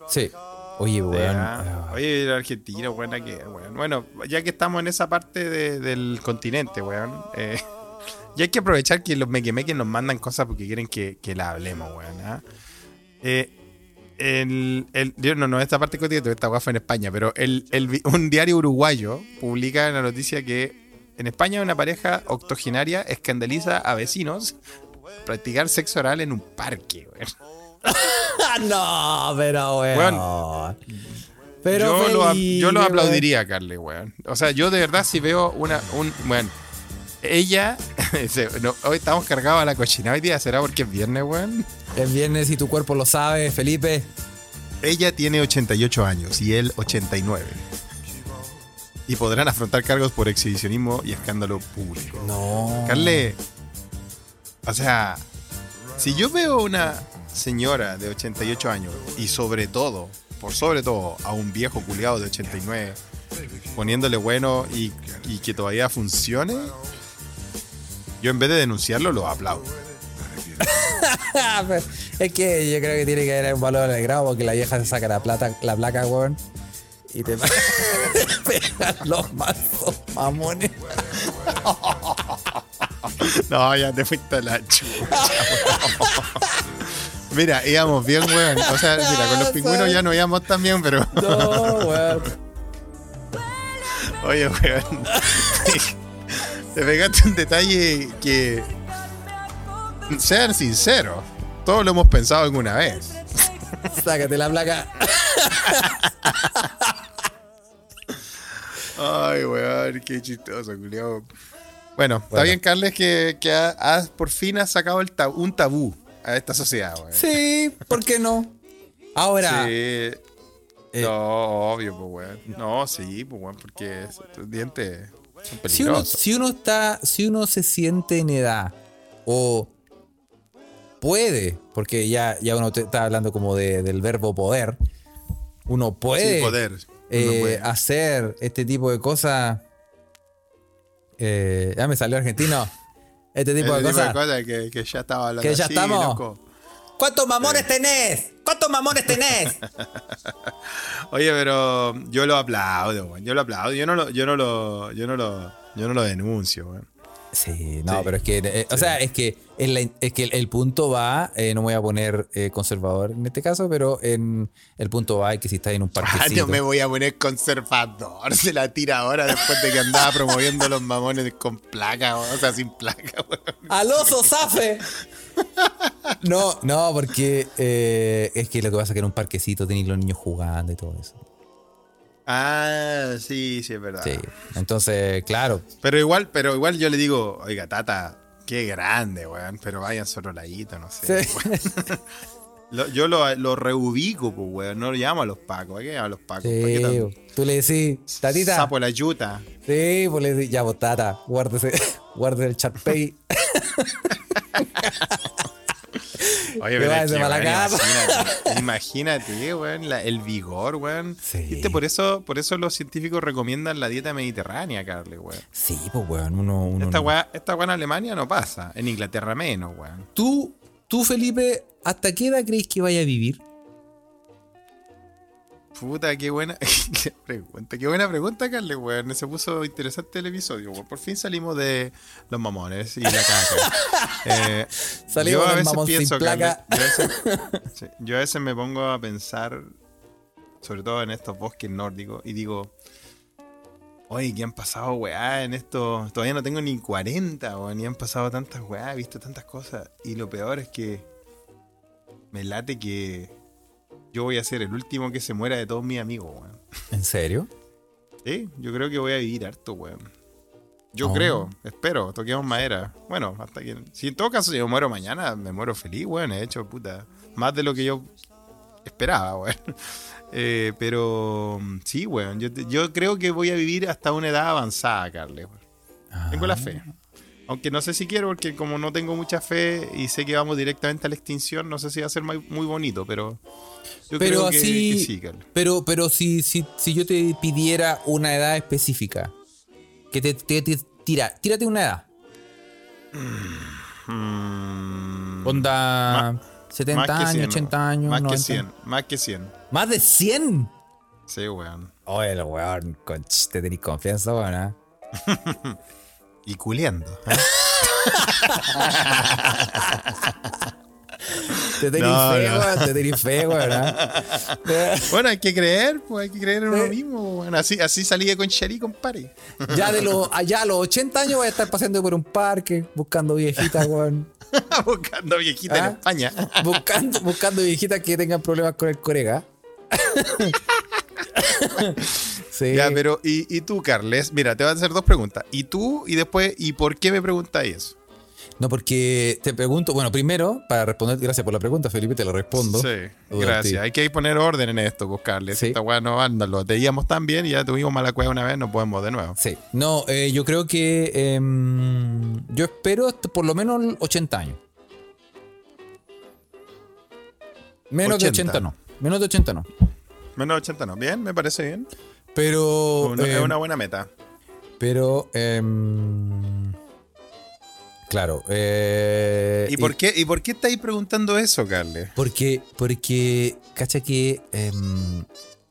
sí. Oye, weón. Ah, Oye, el argentino, weón, aquí, weón. Bueno, ya que estamos en esa parte de- del continente, weón. eh, ya hay que aprovechar que los mequemeques nos mandan cosas porque quieren que, que la hablemos, weón. ¿ah? Eh, el, el- yo no, no, esta parte continente, esta fue en España, pero el, el un diario uruguayo publica la noticia que en España una pareja octogenaria escandaliza a vecinos practicar sexo oral en un parque, weón. No, pero weón. Pero yo, lo, yo aplaudiría, Carly, weón. O sea, yo de verdad si veo una. Un, bueno, ella. no, hoy estamos cargados a la cochinada hoy día. ¿Será porque es viernes, weón? Es viernes y tu cuerpo lo sabe, Felipe. Ella tiene 88 años y él 89. Y podrán afrontar cargos por exhibicionismo y escándalo público. No. Carle, o sea, si yo veo una señora de 88 años y sobre todo, por sobre todo, a un viejo culiado de 89 poniéndole bueno y, y que todavía funcione, yo en vez de denunciarlo lo aplaudo. Es que yo creo que tiene que haber un valor de grado porque la vieja se saca la plata, la placa, weón. Y te pegan los mazos, mamones. No, ya te fuiste a la chucha. Mira, íbamos bien, weón. O sea, mira, con los pingüinos ya no íbamos tan bien, pero. No, weón. Oye, weón. Te pegaste un detalle que. Sean sinceros. Todos lo hemos pensado alguna vez. Sácate la placa. Ay, weón, qué chistoso, culiao. Bueno, está bien, Carles, que, que ha- has- por fin has sacado el tab- un tabú a esta sociedad, weón. Sí, ¿por qué no? Ahora, Sí. No, obvio, pues, weón. No, sí, pues, weón, porque estos dientes son si uno, peligrosos. si uno está, si uno se siente en edad o puede, porque ya, ya uno te- está hablando como de- del verbo poder, uno puede, Sí, poder. eh, Uno puede. hacer este tipo de cosas. eh, ya me salió argentino. Este tipo de tipo cosas. de cosas que, que ya estaba hablando Que ya así, estamos. loco. ¿Cuántos mamones tenés? ¿Cuántos mamones tenés? Oye, pero yo lo aplaudo, weón. Yo lo aplaudo. Yo no lo, yo no lo, yo no lo, yo no lo denuncio, weón. Sí, no, Sí. pero es que, eh, o sea, es que, en la- es que el, el punto va, eh, no me voy a poner eh, conservador en este caso, pero en el punto va es que si estás en un Ah, parquecito. no me voy a poner conservador. Se la tira ahora después de que andaba promoviendo los mamones con placa, o sea, sin placa. ¡Al oso, Zafe! No, no, porque es que lo que pasa es que en un parquecito tenéis los niños jugando y todo eso. Ah, sí, sí, es verdad. Sí. Entonces, claro. Pero igual, pero igual yo le digo, oiga, Tata, qué grande, weón. Pero vayan solo ladito, no sé. Sí. Lo- yo lo, lo reubico, pues, weón. No lo llamo a los pacos. ¿Para qué llamo a los pacos? ¿Para qué Sí, tú le decís, tatita. Sapo la yuta. Sí, pues le decís, ya vos, tata, guárdese, guárdese el Charpey. Oye, pero es que, weón, imagínate, imagínate, weón, la- el vigor, weón. Sí. ¿Viste? Por eso, por eso los científicos recomiendan la dieta mediterránea, Carle, weón. Sí, pues, weón, uno... uno Esta weá, esta weá en Alemania no pasa. En Inglaterra menos, weón. ¿Tú, tú, Felipe, ¿hasta qué edad crees que vaya a vivir? Puta, qué buena qué pregunta. Qué buena pregunta, Carle, weón. Se puso interesante el episodio, weón. Por fin salimos de los mamones y la caca. Eh, Salimos yo a veces pienso, Carle, placa. yo a veces, sí, yo a veces me pongo a pensar, sobre todo en estos bosques nórdicos, y digo, oye, ¿qué han pasado, weá, en esto? Todavía no tengo ni 40, weón, y han pasado tantas weá, he visto tantas cosas. Y lo peor es que me late que yo voy a ser el último que se muera de todos mis amigos, weón. ¿En serio? Sí, yo creo que voy a vivir harto, weón. Yo Oh. creo, espero, toquemos madera. Bueno, hasta que. Si en todo caso yo muero mañana, me muero feliz, weón. He hecho, puta. Más de lo que yo esperaba, weón. Eh, pero sí, weón. Yo, creo que voy a vivir hasta una edad avanzada, Carles. weón. Tengo la fe. Aunque no sé si quiero, porque como no tengo mucha fe y sé que vamos directamente a la extinción, no sé si va a ser muy, muy bonito, pero yo Pero creo que- así- que, sí, Carlos. Pero, pero si, si, si yo te pidiera una edad específica, que te, te- te- tira, tírate una edad. Mm, Onda 70 más que años, 100, 80 años. Más 90. que 100, más que 100. ¿Más de 100? Sí, weón. Oye, el weón, te tenés confianza, weón. ¿ah? Y culeando. ¿eh? Te tenés No, fe, no. te tenés fe. ¿ah? Bueno, hay que creer, pues hay que creer en uno mismo. weón. Así, así salí de Concharí, compadre. Ya de los, allá a los 80 años voy a estar paseando por un parque, buscando viejitas, weón. Buscando viejita en ¿Ah? España. Buscando, buscando viejitas que tengan problemas con el corega. Sí. Ya, pero, ¿y, y tú, Carles? Mira, te voy a hacer dos preguntas. ¿Y tú? Y después, ¿y por qué me preguntáis eso? No, porque te pregunto, bueno, primero, para responder, gracias por la pregunta, Felipe, te lo respondo. Sí, gracias. Hay que poner orden en esto, pues, Carles. Sí. Esta weá no anda, lo teníamos tan bien y ya tuvimos mala cueva una vez, no podemos de nuevo. Sí. No, eh, yo creo que em, yo espero por lo menos 80 años. Menos 80. de 80 no. Menos de 80 no. Menos 80 no. Bien, me parece bien. Pero. Una- es em, una buena meta. Pero. em, claro. eh, ¿Y por, qué, ¿Y por qué estáis preguntando eso, Carles? Porque, porque, cacha que em,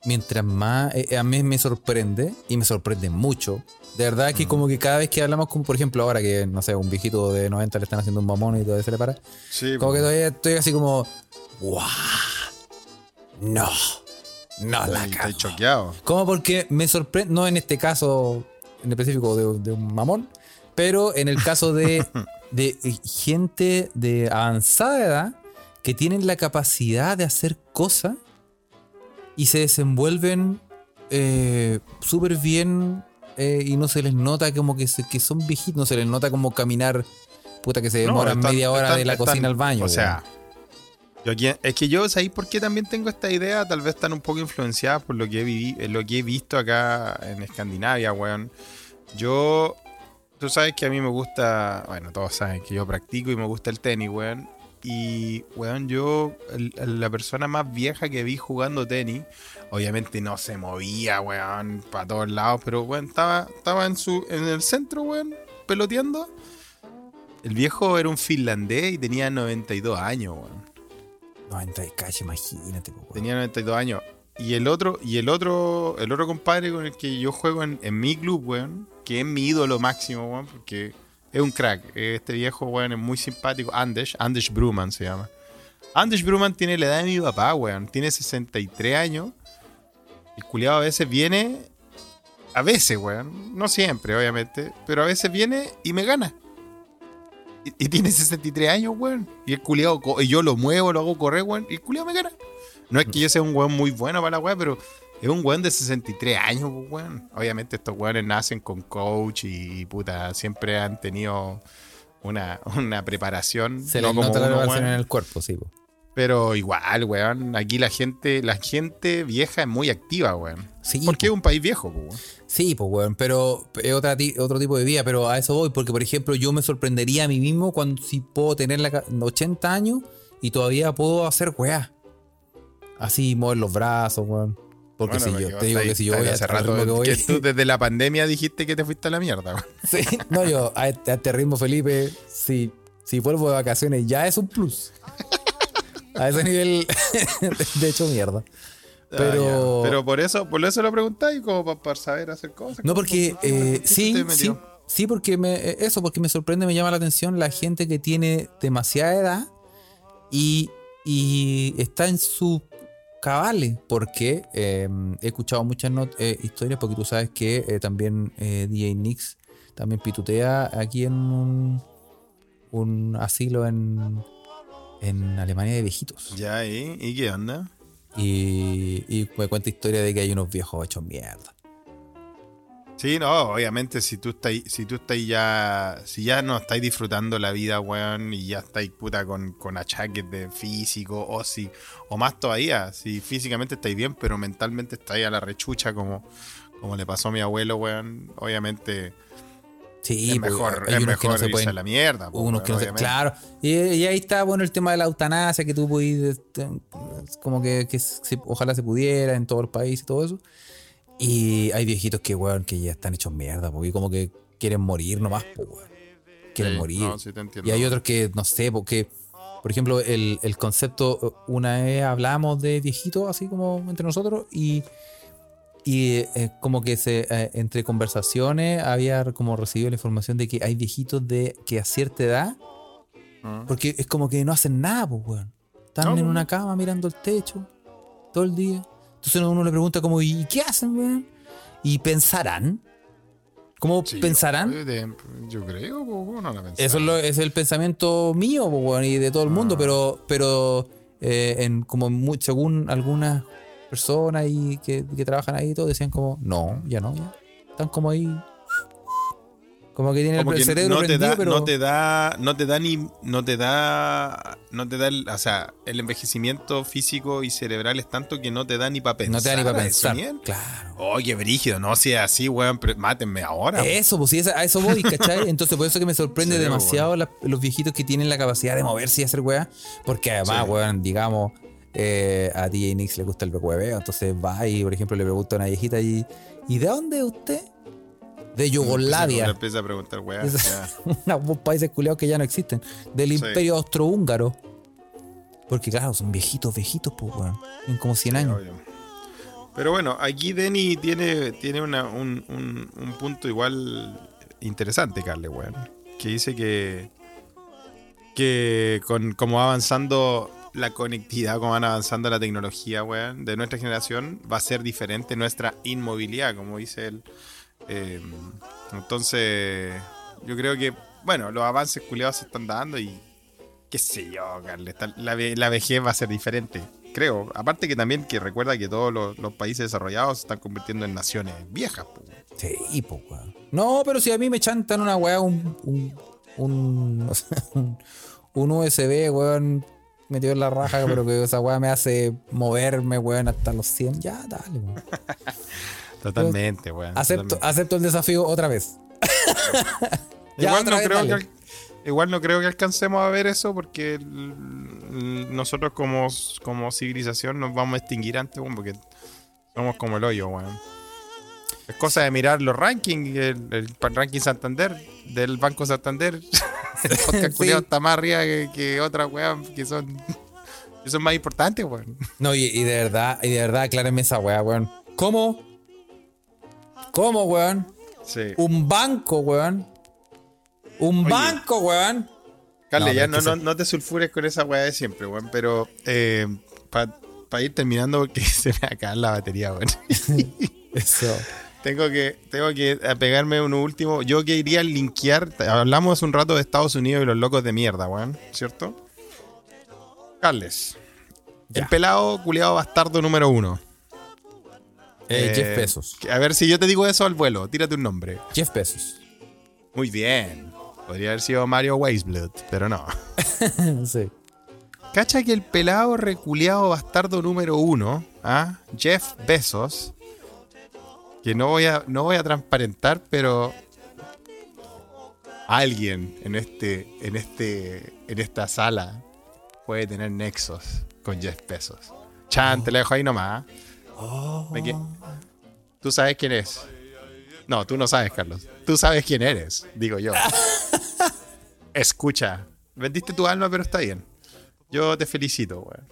mientras más, eh, a mí me sorprende, y me sorprende mucho, de verdad que como que cada vez que hablamos, como por ejemplo ahora que, no sé, un viejito de 90 le están haciendo un mamón y todo eso le para, Sí, como que todavía estoy así como, ¡guau! No, no la Estáis cago. choqueado. Como porque me sorprende, no en este caso en específico de, de un mamón, pero en el caso de, de gente de avanzada edad que tienen la capacidad de hacer cosas y se desenvuelven eh, súper bien eh, y no se les nota como que, se- que son viejitos, no se les nota como caminar, puta que se No, demoran están- media hora están- de la están- cocina al baño. O sea. Es que yo, ¿sabéis por qué también tengo esta idea? Tal vez están un poco influenciadas por lo que he, vivi- eh, lo que he visto acá en Escandinavia, weón. Yo, tú sabes que a mí me gusta, bueno, todos saben que yo practico y me gusta el tenis, weón. Y, weón, yo, la persona más vieja que vi jugando tenis, obviamente no se movía, weón, para todos lados, pero, weón, estaba, estaba en, su, en el centro, weón, peloteando. El viejo era un finlandés y tenía 92 años, weón. 90 de calle, imagínate. Tenía 92 años. Y el otro, y el otro, el otro compadre con el que yo juego en, en mi club, weón, que es mi ídolo máximo, weón, porque es un crack. Este viejo, weón, es muy simpático. Anders, Anders Bruman se llama. Anders Bruman tiene la edad de mi papá, weón. Tiene 63 años. El culiado a veces viene. A veces, weón. No siempre, obviamente. Pero a veces viene y me gana. Y, y tiene 63 años, weón. Y el culiado, y yo lo muevo, lo hago correr, weón. Y el culiado me gana. No es que yo sea un weón muy bueno para la weá, pero es un weón de 63 años, weón. Obviamente estos weones nacen con coach y, puta, siempre han tenido una, una preparación. Se no les como nota la weón. en el cuerpo, sí. po. Pero igual, weón. Aquí la gente, la gente vieja es muy activa, weón. Sí, Porque es un país viejo, weón. Sí, pues, weón, pero es otra otro tipo de vida, pero a eso voy, porque, por ejemplo, yo me sorprendería a mí mismo cuando si puedo tener la, ca- 80 años y todavía puedo hacer weá. Así, mover los brazos, weón. Porque Bueno, si yo, te digo estáis- que si yo voy a hace al rato que voy- que tú desde la pandemia dijiste que te fuiste a la mierda, weón. Sí, no, yo a este, a este ritmo, Felipe, si, si vuelvo de vacaciones ya es un plus. A ese nivel, de hecho, mierda. Pero, Ah, ya. Pero por eso, por eso lo preguntáis, como para, para saber hacer cosas. No, porque para- eh, ¿qué sí, sí, sí, porque me, eh, eso, porque me sorprende, me llama la atención la gente que tiene demasiada edad y, y está en su cabales, porque eh, he escuchado muchas not- eh, historias, porque tú sabes que también DJ Nix también pitutea aquí en un, un asilo en, en Alemania de viejitos. Ya, ¿y, ¿y qué onda? Y, y me cuenta historia de que hay unos viejos hechos mierda. Sí, no, obviamente si tú estás, si tú estás ya, si ya no estáis disfrutando la vida, weón, y ya estáis puta con, con achaques de físico, o si, o más todavía, si físicamente estáis bien, pero mentalmente estáis a la rechucha como, como le pasó a mi abuelo, weón, obviamente Sí, es pues, mejor, hay es unos que no mejor se pueden- la mierda. po, unos que no se- claro. Y, y ahí está, bueno, el tema de la eutanasia, que tú podías, este, como que, que se- ojalá se pudiera en todo el país y todo eso. Y hay viejitos que, weón, que ya están hechos mierda, porque como que quieren morir nomás, weón. Quieren Sí, morir. no, sí te. Y hay otros que, no sé, porque, por ejemplo, el, el concepto, una vez hablamos de viejitos, así como entre nosotros, y, y eh, como que se, eh, entre conversaciones había como recibido la información de que hay viejitos de que a cierta edad, Ah. porque es como que no hacen nada, pues, weón. Están No, en pues. una cama mirando el techo todo el día. Entonces uno le pregunta como, ¿y qué hacen, weón? ¿Y pensarán? ¿Cómo Sí, pensarán? Yo, creo, weón, no la. Eso es, lo- es el pensamiento mío weón, y de todo el mundo, Ah. pero, pero eh, en, como mu- según algunas personas y que, que trabajan ahí y todo, decían como, no, ya no, ya. Están como ahí. Como que tienen Como el que cerebro no te prendido, da, pero. no te da, no te da ni, no te da, no te da, el, o sea, el envejecimiento físico y cerebral es tanto que no te da ni para pensar. no te da ni para pensar. Claro. Oye, brígido, no sea así, weón, mátenme ahora. Eso, pues sí, a eso voy, ¿cachai? Entonces, por eso que me sorprende Sí, demasiado la- los viejitos que tienen la capacidad de moverse y hacer weá. Porque además, Sí. weón, digamos, eh, a DJ Nix le gusta el hueveo. Entonces va y, por ejemplo, le pregunta a una viejita y, ¿y de dónde es usted? De Yugoslavia. Le empieza a preguntar, ya. Unos países que ya no existen. Del Sí. imperio austrohúngaro. Porque, claro, son viejitos, viejitos, pues, weón. Tienen como 100 años. Obvio. Pero bueno, aquí Denny tiene, tiene una- un, un- un punto igual interesante, Carle, weón. Que dice que, que con como va avanzando la conectividad, como van avanzando la tecnología, weón, de nuestra generación, va a ser diferente nuestra inmovilidad, como dice él. Eh, entonces, yo creo que, bueno, los avances culiados se están dando y qué sé yo, Carle, está- la, ve- la vejez va a ser diferente. Creo. Aparte que también que recuerda que todos los, países desarrollados se están convirtiendo en naciones viejas. po. Sí, pues, weón. No, pero si a mí me chantan una weá, un. un. un, un USB, weón, metido en la raja, pero que esa weá me hace moverme, weón, hasta los 100. Ya, dale, weón. Totalmente, weón. Acepto, totalmente. acepto el desafío otra vez. Ya, igual, otra no vez, creo que, dale. igual no creo que alcancemos a ver eso porque el- el- nosotros como, como civilización nos vamos a extinguir antes, weón, porque somos como el hoyo, weón. Es cosa de mirar los rankings, el, el ranking Santander, del Banco Santander. el podcast Sí. está más arriba que, que otras weón que son, que son más importantes, weón. No, y, y de verdad, y de verdad, aclárenme esa weá, weón. ¿Cómo? ¿Cómo, weón? Sí. Un banco, weón. Un Oye. banco, weón. Carle, No, ya no, no, no te sulfures con esa weá de siempre, weón. Pero para ir terminando, porque se me acaba la batería, weón. Eso. Tengo que, tengo que pegarme un último. Yo quería linkear. Hablamos hace un rato de Estados Unidos y los locos de mierda, weón. ¿Cierto? Carles. Ya. El pelado culiado bastardo número uno. Eh, Eh, Jeff Bezos. A ver si yo te digo eso al vuelo. Tírate un nombre. Jeff Bezos. Muy bien. Podría haber sido Mario Weisblood, pero no. sí. Cacha que el pelado reculeado bastardo número uno, ¿ah? Jeff Bezos, que no voy a, no voy a transparentar, pero alguien en este, en este, en esta sala puede tener nexos con Jeff Bezos. Chan, te lo dejo ahí nomás. ¿ah? Que- Tú sabes quién es. No, tú no sabes, Carlos. Tú sabes quién eres, digo yo. Escucha, vendiste tu alma, pero está bien. Yo te felicito, weón.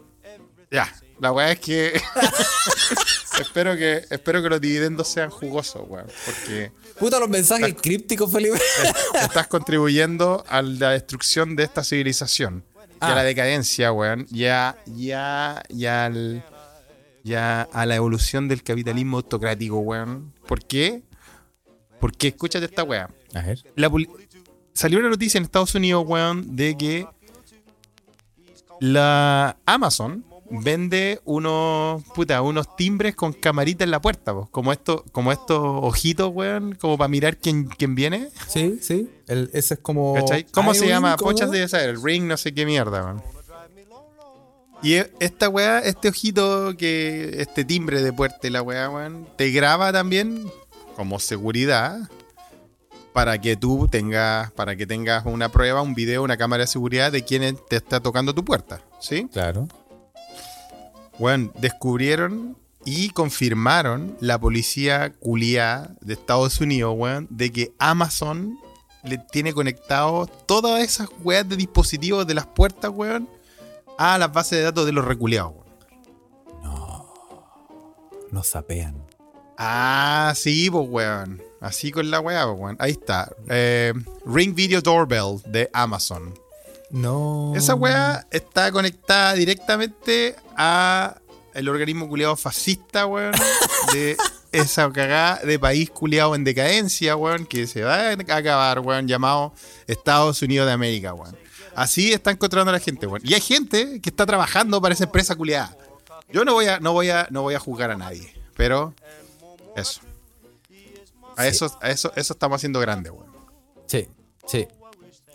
Ya, la weá es que. espero que espero que los dividendos sean jugosos, weón. Porque Puta los mensajes crípticos, Felipe. estás contribuyendo a la destrucción de esta civilización. Y a Ah. la decadencia, weón. Ya, ya, ya al- ya a la evolución del capitalismo autocrático, weón. ¿Por qué? Porque escúchate esta weá. A ver. La salió una noticia en Estados Unidos, weón, de que la Amazon vende unos puta, unos timbres con camarita en la puerta, po, como estos, como estos ojitos, weón, como para mirar quién, quién viene. Sí, sí. El, ese es como. ¿Cachai? ¿Cómo se llama? ¿cómo? Pochas de saber, el ring, no sé qué mierda, weón. Y e- esta weá, este ojito que, este timbre de puerta y la weá, weón, te graba también como seguridad para que tú tengas, para que tengas una prueba, un video, una cámara de seguridad de quién te está tocando tu puerta, ¿sí? Claro. Bueno, descubrieron y confirmaron la policía culiá de Estados Unidos, weón, de que Amazon le tiene conectado todas esas weas de dispositivos de las puertas, weón, a las bases de datos de los reculeados, weón. Nos sapean. Ah, sí, pues, weón. Así con la wea, weón. Ahí está. Eh, Ring Video Doorbell de Amazon. No. Esa weá está conectada directamente a el organismo culiado fascista, weón, de esa cagada de país culiado en decadencia, weón, que se va a acabar, weón, llamado Estados Unidos de América, weón. Así está encontrando a la gente, weón. Y hay gente que está trabajando para esa empresa culiada. Yo no voy a, no voy a, no voy a juzgar a nadie, pero eso. A Sí. eso, a eso, eso estamos haciendo grande, weón. Sí, sí.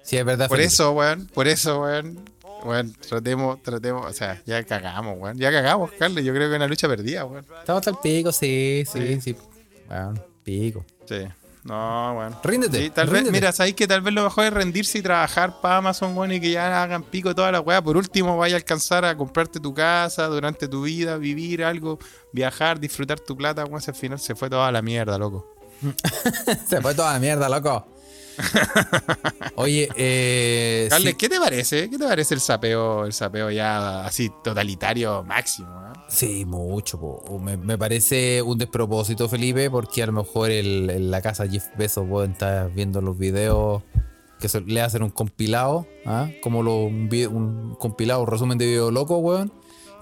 Sí, es verdad. Por Felipe. eso, weón, por eso, weón. Weón, tratemos, tratemos, o sea, ya cagamos, weón. Ya cagamos, Carlos. Yo creo que es una lucha perdida, weón. Estamos el pico, sí, sí, Sí. sí. Bueno, pico. Sí. No, weón. Ríndete, Sí, tal vez, mira, sabéis que tal vez lo mejor es rendirse y trabajar para Amazon, weón, y que ya hagan pico toda la weá. Por último, vaya a alcanzar a comprarte tu casa durante tu vida, vivir algo, viajar, disfrutar tu plata, weón. Al final se fue toda la mierda, loco. Se fue toda la mierda, loco. Oye, eh. Carles, sí, ¿qué te parece? ¿Qué te parece el sapeo, el sapeo ya así totalitario máximo? weón? sí, mucho. po. Me, me parece un despropósito, Felipe, porque a lo mejor el, en la casa Jeff Bezos pueden estar viendo los videos que se- le hacen un compilado, ¿ah? como lo- un, vi- un compilado, un resumen de video loco, weón,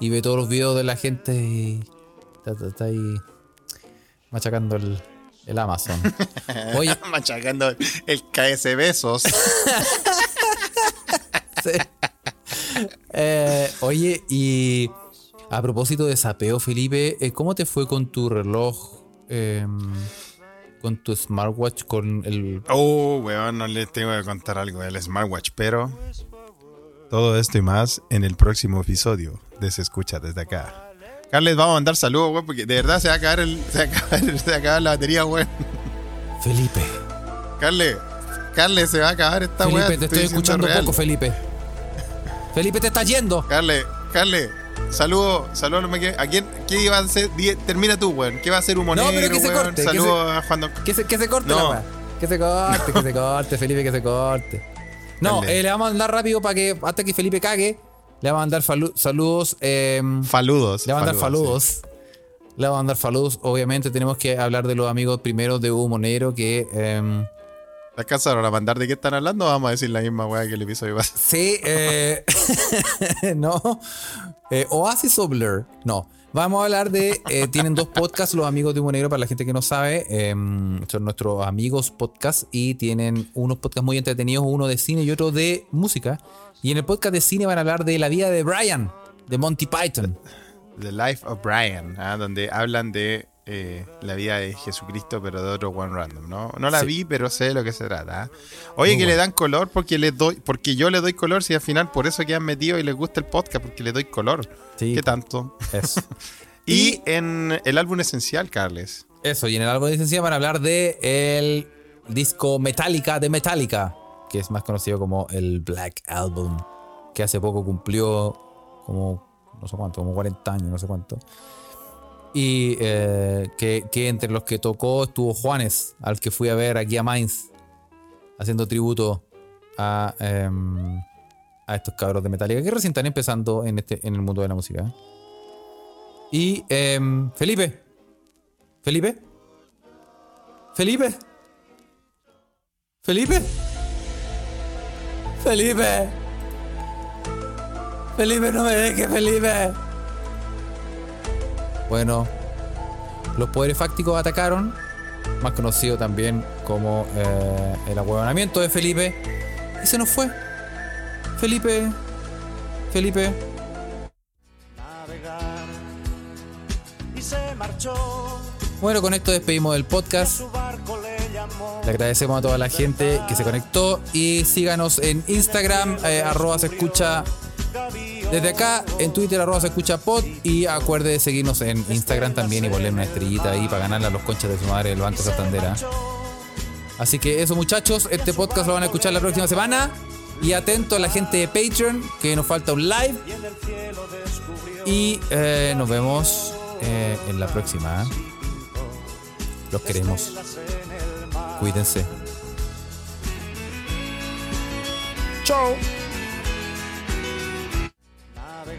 y ve todos los videos de la gente y está, está- está ahí machacando el, el Amazon. Oye, Machacando el KS Besos. Sí. Eh, oye, y a propósito de sapeo, Felipe, eh, ¿cómo te fue con tu reloj? em, con tu smartwatch, con el... Oh, weón, no les tengo que contar algo del smartwatch, pero todo esto y más en el próximo episodio de Se Escucha desde acá. Carles, vamos a mandar saludos, weón, porque de verdad se va a acabar, el, se va a acabar, se va a acabar la batería, weón. Felipe. Carles, Carles, se va a acabar esta weá. Felipe, te estoy escuchando real. poco, Felipe. Felipe, te estás yendo. Carles, Carles, saludos, saludos a quién, ¿qué iba a hacer? Termina tú, weón. ¿Qué va a hacer Humo No, pero que se weón? corte, Saludos a Juan Don- Que se, que se corte No. la. Que se corte, que se corte, Felipe, que se corte. No, eh, le vamos a mandar rápido para que, hasta que Felipe cague, le vamos a mandar saludos. em, Faludos. Le vamos a mandar faludos, sí. saludos. Le vamos a mandar saludos. Obviamente tenemos que hablar de los amigos primero de Hugo Monero que... em, ¿Alcanzaron a mandar de qué están hablando? Vamos a decir la misma weá que el episodio pasado. sí, eh, no. Eh, Oasis o Blur. No. Vamos a hablar de... eh, tienen dos podcasts los amigos de Hugo Negro para la gente que no sabe. em, son nuestros amigos podcast y tienen unos podcasts muy entretenidos. Uno de cine y otro de música. Y en el podcast de cine van a hablar de la vida de Brian, de Monty Python. The Life of Brian, ¿ah? donde hablan de eh, la vida de Jesucristo, pero de otro one random, ¿no? No la Sí. vi, pero sé de lo que se trata. ¿ah? Oye, Muy que le dan color porque les doy, porque yo le doy color, si al final por eso quedan metidos y les gusta el podcast, porque le doy color. Sí, ¿Qué tanto? eso. Y en el álbum esencial, Carles. Eso, y en el álbum de licencia van a hablar de el disco Metallica de Metallica, que es más conocido como el Black Album, que hace poco cumplió como, no sé cuánto, como 40 años, no sé cuánto. Y eh, que, entre los que tocó estuvo Juanes, al que fui a ver aquí a Mainz, haciendo tributo a, em, estos cabros de Metallica, que recién están empezando en, este, en el mundo de la música. ¿eh? Y em, Felipe, Felipe. Felipe. Felipe. Felipe. Felipe, no me dejes, Felipe. Bueno, los poderes fácticos atacaron, más conocido también como eh, el ahuevonamiento de Felipe, y se nos fue. Felipe. Felipe. navegar y se marchó. Bueno, con esto despedimos del podcast. Le agradecemos a toda la gente que se conectó y síganos en Instagram, eh, arroba se escucha desde acá, en Twitter, arroba se escucha pod y acuerde de seguirnos en Instagram también y ponerle una estrellita ahí para ganarle a los conchas de su madre del Banco Santander. ¿ah? Así que eso, muchachos. Este podcast lo van a escuchar la próxima semana. Y atento a la gente de Patreon, que nos falta un live. Y eh, nos vemos eh, en la próxima. ¿eh? Los queremos. Cuídense. Chao.